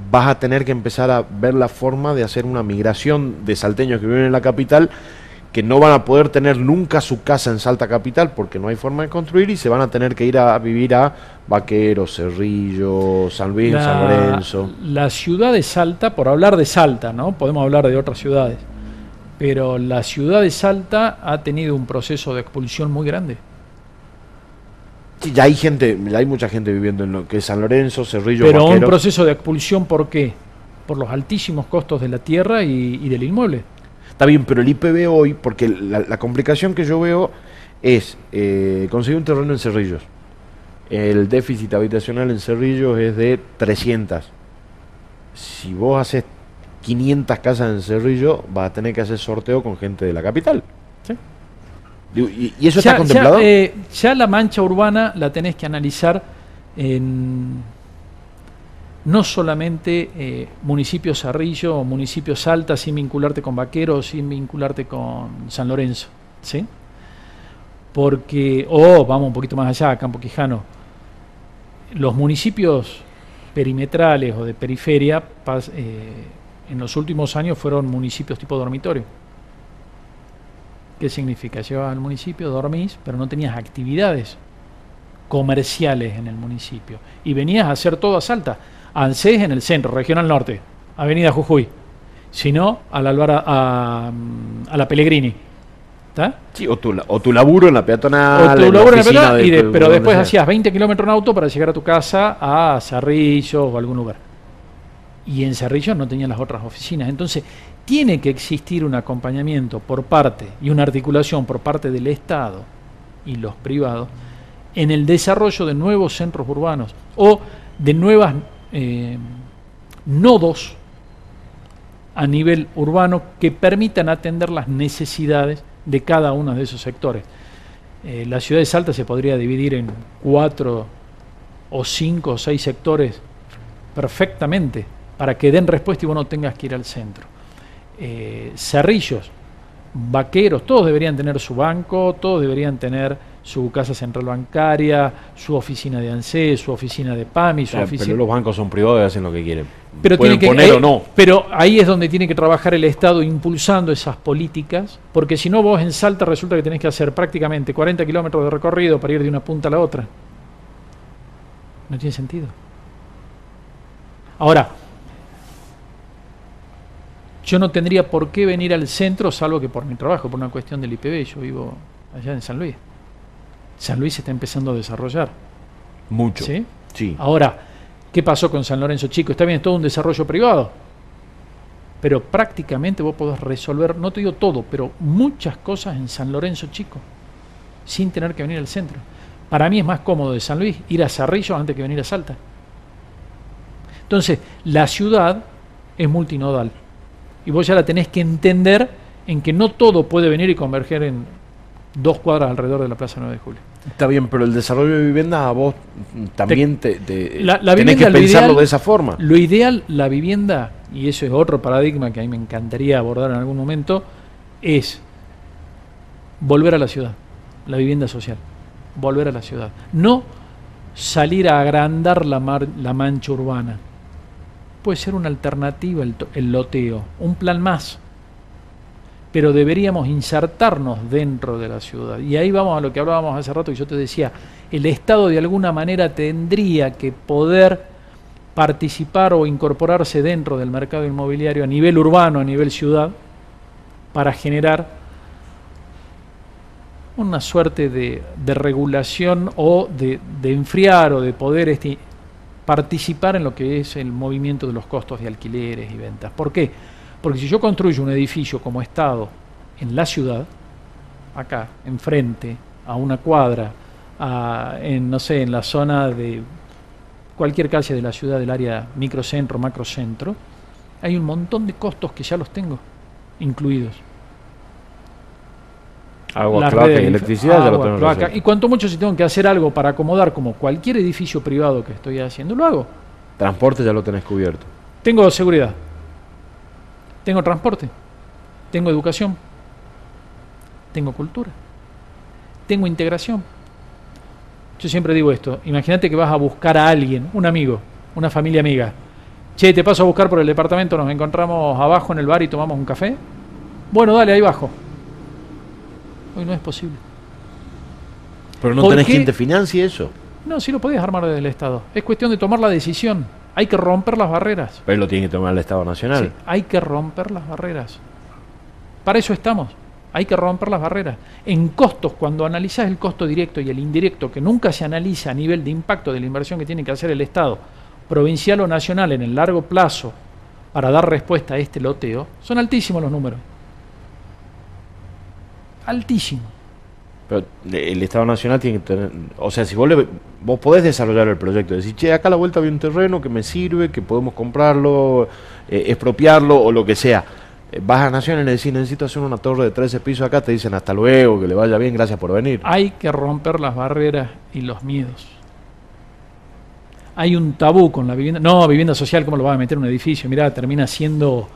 vas a tener que empezar a ver la forma de hacer una migración de salteños que viven en la capital que no van a poder tener nunca su casa en Salta Capital porque no hay forma de construir y se van a tener que ir a, vivir a Vaquero, Cerrillo, San Luis, San Lorenzo. La ciudad de Salta, por hablar de Salta, ¿no? Podemos hablar de otras ciudades pero la ciudad de Salta ha tenido un proceso de expulsión muy grande. Sí, ya hay gente, ya hay mucha gente viviendo en lo que es San Lorenzo, Cerrillo, Pero un proceso de expulsión, ¿por qué? Por los altísimos costos de la tierra y, del inmueble. Está bien, pero el IPB hoy, porque la, complicación que yo veo es eh, conseguir un terreno en Cerrillos. El déficit habitacional en Cerrillos es de 300. Si vos haces 500 casas en Cerrillo, va a tener que hacer sorteo con gente de la capital. ¿Y, eso está contemplado? Eh, ya, la mancha urbana la tenés que analizar en no solamente eh, municipio Cerrillo o municipio Salta sin vincularte con Vaquero, sin vincularte con San Lorenzo, ¿sí? Porque, o vamos un poquito más allá, Campo Quijano, los municipios perimetrales o de periferia eh, en los últimos años fueron municipios tipo dormitorio. ¿Qué significa? Llevas al municipio, dormís, pero no tenías actividades comerciales en el municipio. Y venías a hacer todo a Salta. ANSES en el centro, regional norte, Avenida Jujuy. Si no, a la, a, a la Pellegrini. ¿Está? Sí, o tu, o tu laburo en la peatonal. O tu laburo en la peatonal, pero después hacías 20 kilómetros en auto para llegar a tu casa a Cerrillo o algún lugar. y en Cerrillos no tenían las otras oficinas. Entonces, tiene que existir un acompañamiento por parte y una articulación por parte del Estado y los privados en el desarrollo de nuevos centros urbanos o de nuevas eh, nodos a nivel urbano que permitan atender las necesidades de cada uno de esos sectores. Eh, la ciudad de Salta se podría dividir en cuatro o cinco o seis sectores perfectamente para que den respuesta y vos no tengas que ir al centro. Eh, cerrillos, vaqueros, todos deberían tener su banco, todos deberían tener su casa central bancaria, su oficina de ANSE, su oficina de PAMI, su oficina... Pero los bancos son privados y hacen lo que quieren. Pero Pueden poner o no. Pero ahí es donde tiene que trabajar el Estado impulsando esas políticas, porque si no vos en Salta resulta que tenés que hacer prácticamente 40 kilómetros de recorrido para ir de una punta a la otra. No tiene sentido. Ahora, yo no tendría por qué venir al centro, salvo que por mi trabajo, por una cuestión del IPB. Yo vivo allá en San Luis. San Luis se está empezando a desarrollar. Mucho. ¿Sí? Sí. Ahora, ¿qué pasó con San Lorenzo Chico? Está bien, es todo un desarrollo privado. Pero prácticamente vos podés resolver, no te digo todo, pero muchas cosas en San Lorenzo Chico, sin tener que venir al centro. Para mí es más cómodo de San Luis ir a Cerrillo antes que venir a Salta. Entonces, la ciudad es multinodal. Y vos ya la tenés que entender en que no todo puede venir y converger en dos cuadras alrededor de la Plaza 9 de Julio. Está bien, pero el desarrollo de vivienda a vos también te, tenés que pensarlo de esa forma. Lo ideal, la vivienda, y eso es otro paradigma que a mí me encantaría abordar en algún momento, es volver a la ciudad, la vivienda social, volver a la ciudad. No salir a agrandar la, la mancha urbana. Puede ser una alternativa el loteo, un plan más pero deberíamos insertarnos dentro de la ciudad. Y ahí vamos a lo que hablábamos hace rato y yo te decía, el Estado de alguna manera tendría que poder participar o incorporarse dentro del mercado inmobiliario a nivel urbano, a nivel ciudad, para generar una suerte de, regulación o de, enfriar o de poder este, participar en lo que es el movimiento de los costos de alquileres y ventas. ¿Por qué? Porque si yo construyo un edificio como Estado en la ciudad, acá, enfrente, a una cuadra, en, no sé, en la zona de cualquier calle de la ciudad, del área microcentro, macrocentro, hay un montón de costos que ya los tengo incluidos. Agua, placa y electricidad ya lo tengo Y cuanto mucho si tengo que hacer algo para acomodar como cualquier edificio privado que estoy haciendo, lo hago. Transporte ya lo tenés cubierto. Tengo seguridad. Tengo transporte, tengo educación, tengo cultura, tengo integración. Yo siempre digo esto, imagínate que vas a buscar a alguien, un amigo, una familia amiga. Che, te paso a buscar por el departamento, nos encontramos abajo en el bar y tomamos un café. Bueno, dale, ahí bajo. Hoy no es posible. Pero no tenés quien te financie eso. No, sí lo podés armar desde el Estado. Es cuestión de tomar la decisión. Hay que romper las barreras. Pero lo tiene que tomar el Estado Nacional. Sí, hay que romper las barreras. Para eso estamos. Hay que romper las barreras. En costos, cuando analizas el costo directo y el indirecto, que nunca se analiza a nivel de impacto de la inversión que tiene que hacer el Estado, provincial o nacional, en el largo plazo, para dar respuesta a este loteo, son altísimos los números. Altísimos. Pero el Estado Nacional tiene que tener, o sea, si vos, vos podés desarrollar el proyecto, decir, che, acá a la vuelta había un terreno que me sirve, que podemos comprarlo, eh, expropiarlo o lo que sea. Eh, vas a Naciones y le decís, necesito hacer una torre de 13 pisos acá, te dicen hasta luego, que le vaya bien, gracias por venir. Hay que romper las barreras y los miedos. Hay un tabú con la vivienda. No, vivienda social, ¿cómo lo va a meter en un edificio? Mirá, termina siendo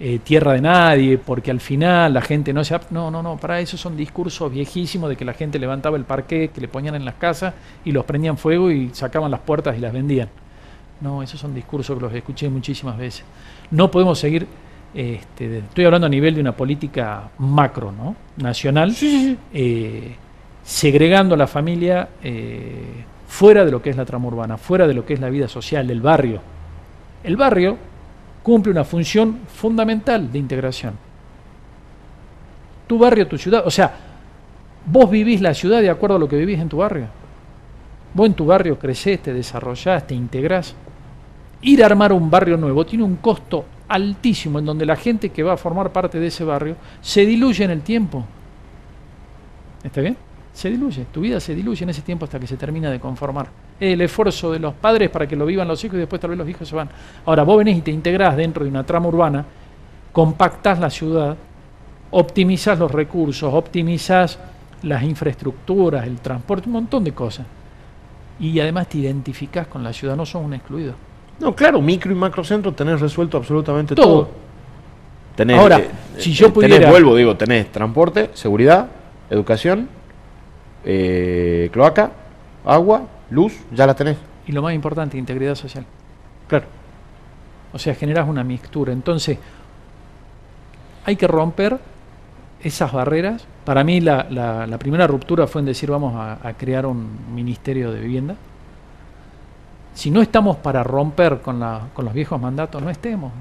eh, tierra de nadie, porque al final la gente no se... No, no, no, para eso son discursos viejísimos de que la gente levantaba el parque que le ponían en las casas y los prendían fuego y sacaban las puertas y las vendían. No, esos son discursos que los escuché muchísimas veces. No podemos seguir, este, estoy hablando a nivel de una política macro, ¿no? Nacional, eh, segregando a la familia eh, fuera de lo que es la trama urbana, fuera de lo que es la vida social del barrio. El barrio cumple una función fundamental de integración. Tu barrio, tu ciudad, o sea, vos vivís la ciudad de acuerdo a lo que vivís en tu barrio. Vos en tu barrio crecés, te desarrollás, te integrás. ir a armar un barrio nuevo tiene un costo altísimo en donde la gente que va a formar parte de ese barrio se diluye en el tiempo. ¿Está bien? Se diluye, tu vida se diluye en ese tiempo hasta que se termina de conformar. El esfuerzo de los padres para que lo vivan los hijos y después tal vez los hijos se van. Ahora, vos venís y te integrás dentro de una trama urbana, compactás la ciudad, optimizás los recursos, optimizás las infraestructuras, el transporte, un montón de cosas. Y además te identificás con la ciudad, no sos un excluido. No, claro, micro y macrocentro tenés resuelto absolutamente todo. Tenés, Ahora, eh, si yo eh, pudiera... vuelvo, digo, tenés transporte, seguridad, educación, eh, cloaca, agua, luz, ya la tenés. Y lo más importante, integridad social. Claro. O sea, generas una mixtura. Entonces, hay que romper esas barreras. Para mí la, la, primera ruptura fue en decir vamos a, crear un ministerio de vivienda. Si no estamos para romper con, la, con los viejos mandatos, no estemos.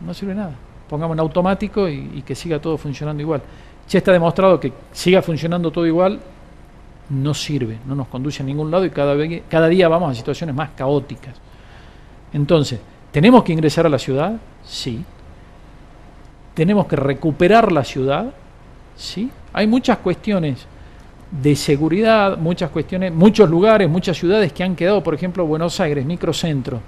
No sirve nada. Pongamos en automático y, y que siga todo funcionando igual. Ya está demostrado que siga funcionando todo igual, no sirve, no nos conduce a ningún lado y cada, día vamos a situaciones más caóticas. Entonces, ¿tenemos que ingresar a la ciudad? Sí. ¿Tenemos que recuperar la ciudad? Sí. Hay muchas cuestiones de seguridad, muchas cuestiones, muchos lugares, muchas ciudades que han quedado, por ejemplo, Buenos Aires, microcentro,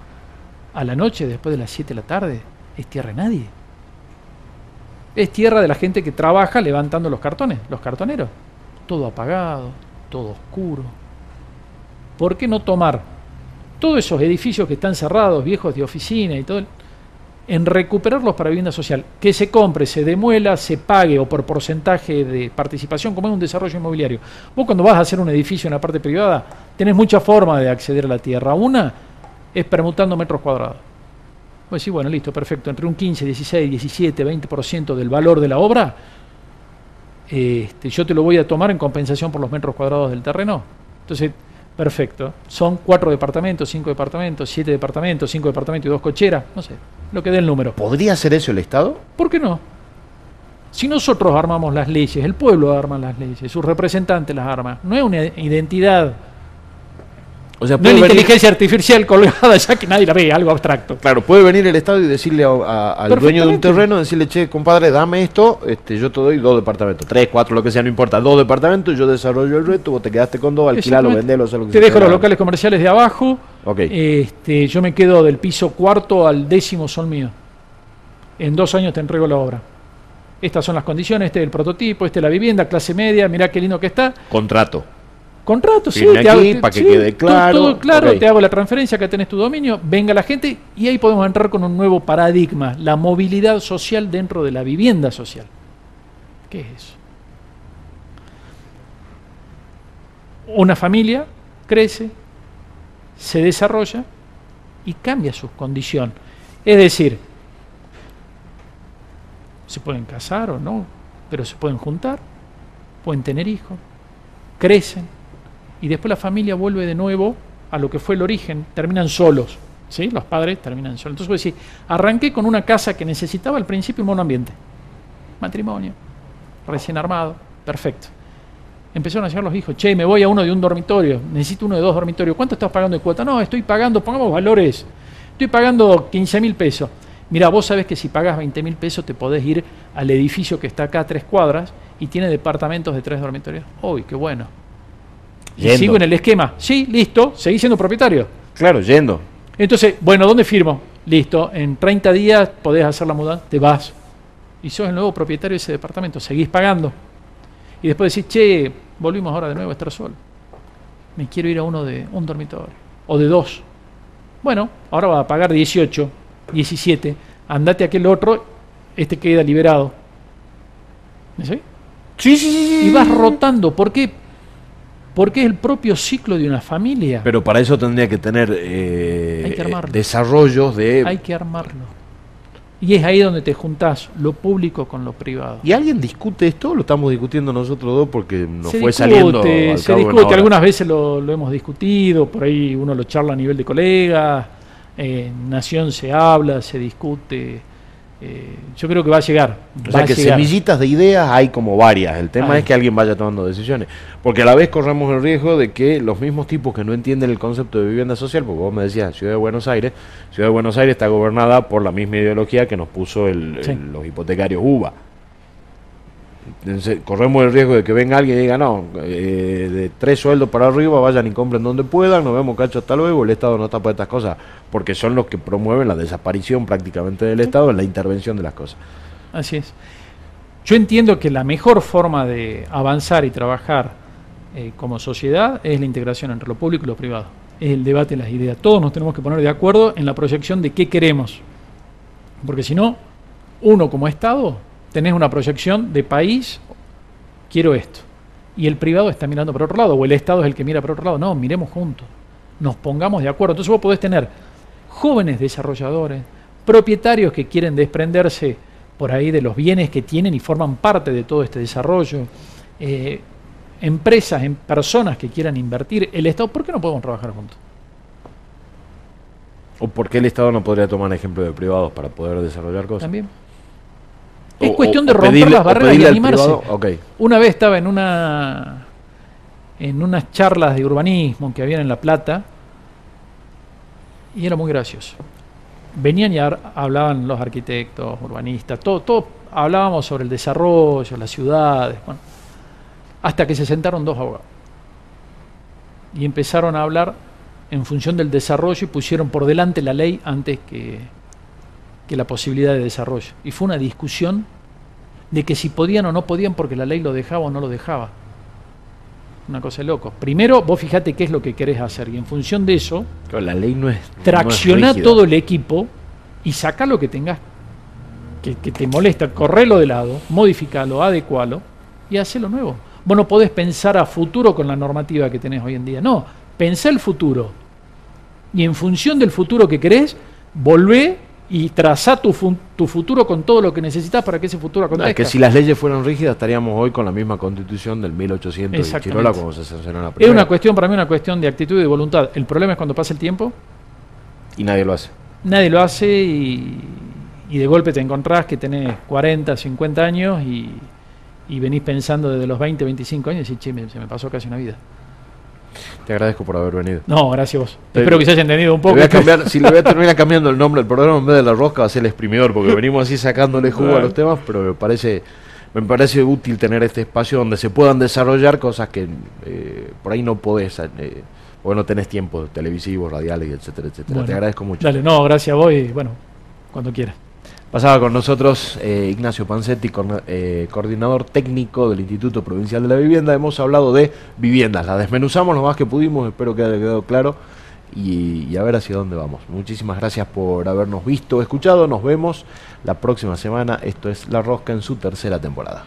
a la noche, después de las 7 de la tarde, es tierra de nadie. Es tierra de la gente que trabaja levantando los cartones, los cartoneros. Todo apagado, todo oscuro. ¿Por qué no tomar todos esos edificios que están cerrados, viejos de oficina y todo, en recuperarlos para vivienda social? Que se compre, se demuela, se pague o por porcentaje de participación, como en un desarrollo inmobiliario. Vos cuando vas a hacer un edificio en la parte privada, tenés muchas formas de acceder a la tierra. Una es permutando metros cuadrados. Pues sí, bueno, listo, perfecto. Entre un 15, 16, 17, 20% del valor de la obra este, yo te lo voy a tomar en compensación por los metros cuadrados del terreno. Entonces, perfecto. Son cuatro departamentos, cinco departamentos, siete departamentos, cinco departamentos y dos cocheras, no sé, lo que dé el número. ¿Podría ser eso el Estado? ¿Por qué no? Si nosotros armamos las leyes, el pueblo arma las leyes, sus representantes las arman, no es una identidad o sea, no inteligencia artificial colgada (laughs) ya que nadie la ve, algo abstracto. Claro, puede venir el Estado y decirle al dueño de un terreno, decirle, che, compadre, dame esto, este, yo te doy dos departamentos, tres, cuatro, lo que sea, no importa, dos departamentos, yo desarrollo el resto, vos te quedaste con dos, alquilalo, vendelo, lo que Te dejo los locales comerciales de abajo, este, yo me quedo del piso cuarto al décimo son mío. En dos años te entrego la obra. Estas son las condiciones, este es el prototipo, este es la vivienda, clase media, mirá qué lindo que está. Contrato. Contrato, sí, te para que quede claro. Todo, claro, te hago la transferencia, que tenés tu dominio, venga la gente y ahí podemos entrar con un nuevo paradigma, la movilidad social dentro de la vivienda social. ¿Qué es eso? Una familia crece, se desarrolla y cambia su condición. Es decir, se pueden casar o no, pero se pueden juntar, pueden tener hijos, crecen, y después la familia vuelve de nuevo a lo que fue el origen, terminan solos, ¿sí? Los padres terminan solos. Entonces voy a decir, arranqué con una casa que necesitaba al principio un buen ambiente, matrimonio, recién armado, perfecto. Empezaron a llegar los hijos, che, me voy a uno de un dormitorio, necesito uno de dos dormitorios, ¿cuánto estás pagando de cuota? No, estoy pagando, pongamos valores, estoy pagando 15 mil pesos. Mira, vos sabés que si pagas 20 mil pesos te podés ir al edificio que está acá a tres cuadras y tiene departamentos de tres dormitorios. Uy, qué bueno sigo en el esquema. Sí, listo, seguí siendo propietario. Claro, yendo. Entonces, bueno, ¿dónde firmo? Listo, en 30 días podés hacer la mudanza, te vas. Y sos el nuevo propietario de ese departamento, seguís pagando. Y después decís, che, volvimos ahora de nuevo a estar solo. Me quiero ir a uno de un dormitorio, o de dos. Bueno, ahora va a pagar 18, 17, andate a aquel otro, este queda liberado. ¿Sí? Sí, sí, sí. Y vas rotando. ¿Por qué? Porque es el propio ciclo de una familia. Pero para eso tendría que tener eh, desarrollos de... Hay que armarlo. Y es ahí donde te juntás lo público con lo privado. ¿Y alguien discute esto? Lo estamos discutiendo nosotros dos porque nos fue saliendo. se discute, algunas veces lo, hemos discutido, por ahí uno lo charla a nivel de colegas, en Nación se habla, se discute. Eh, yo creo que va a llegar. O sea que semillitas de ideas hay como varias. El tema es que alguien vaya tomando decisiones. Porque a la vez corremos el riesgo de que los mismos tipos que no entienden el concepto de vivienda social, porque vos me decías Ciudad de Buenos Aires, Ciudad de Buenos Aires está gobernada por la misma ideología que nos puso los hipotecarios UBA corremos el riesgo de que venga alguien y diga, no, eh, de tres sueldos para arriba, vayan y compren donde puedan, nos vemos cacho hasta luego, el Estado no está para estas cosas, porque son los que promueven la desaparición prácticamente del Estado en la intervención de las cosas. Así es. Yo entiendo que la mejor forma de avanzar y trabajar eh, como sociedad es la integración entre lo público y lo privado. Es el debate de las ideas. Todos nos tenemos que poner de acuerdo en la proyección de qué queremos. Porque si no, uno como Estado tenés una proyección de país, quiero esto. Y el privado está mirando por otro lado, o el Estado es el que mira por otro lado. No, miremos juntos, nos pongamos de acuerdo. Entonces vos podés tener jóvenes desarrolladores, propietarios que quieren desprenderse por ahí de los bienes que tienen y forman parte de todo este desarrollo, eh, empresas, en personas que quieran invertir, el Estado, ¿por qué no podemos trabajar juntos? ¿O por qué el Estado no podría tomar ejemplo de privados para poder desarrollar cosas? También. Es cuestión de romper las barreras y animarse. Una vez estaba en una en unas charlas de urbanismo que habían en La Plata y era muy gracioso. Venían y hablaban los arquitectos, urbanistas, todo, todo hablábamos sobre el desarrollo, las ciudades, bueno, hasta que se sentaron dos abogados y empezaron a hablar en función del desarrollo y pusieron por delante la ley antes que, que la posibilidad de desarrollo. Y fue una discusión de que si podían o no podían porque la ley lo dejaba o no lo dejaba. Una cosa de loco. Primero, vos fijate qué es lo que querés hacer y en función de eso, la ley no es tracciona todo el equipo y saca lo que tengas que, te molesta, correlo de lado, modificalo, adecualo y lo nuevo. Vos no podés pensar a futuro con la normativa que tenés hoy en día. No, pensá el futuro. Y en función del futuro que querés, volvé y traza tu, tu futuro con todo lo que necesitas para que ese futuro acontezca. es que si las leyes fueran rígidas estaríamos hoy con la misma constitución del 1800 de Chirola como se sancionó la primera. Es una cuestión, para mí, una cuestión de actitud y de voluntad. El problema es cuando pasa el tiempo. Y nadie lo hace. Nadie lo hace y, y de golpe te encontrás que tenés 40, 50 años y, y venís pensando desde los 20, 25 años y decís, che, se me pasó casi una vida. Te agradezco por haber venido. No, gracias vos. Espero que se haya entendido un poco. si le voy a (laughs) terminar cambiando el nombre del programa en vez de la rosca va a ser el exprimidor, porque venimos así sacándole jugo a los temas, pero me parece, me parece útil tener este espacio donde se puedan desarrollar cosas que eh, por ahí no podés, eh, o no tenés tiempo televisivos, radiales, etcétera, etcétera. Te agradezco mucho. Dale, no, gracias a vos y bueno, cuando quieras. Pasaba con nosotros eh, Ignacio Pancetti, eh, coordinador técnico del Instituto Provincial de la Vivienda. Hemos hablado de viviendas, la desmenuzamos lo más que pudimos, espero que haya quedado claro y, y, a ver hacia dónde vamos. Muchísimas gracias por habernos visto, escuchado. Nos vemos la próxima semana. Esto es La Rosca en su tercera temporada.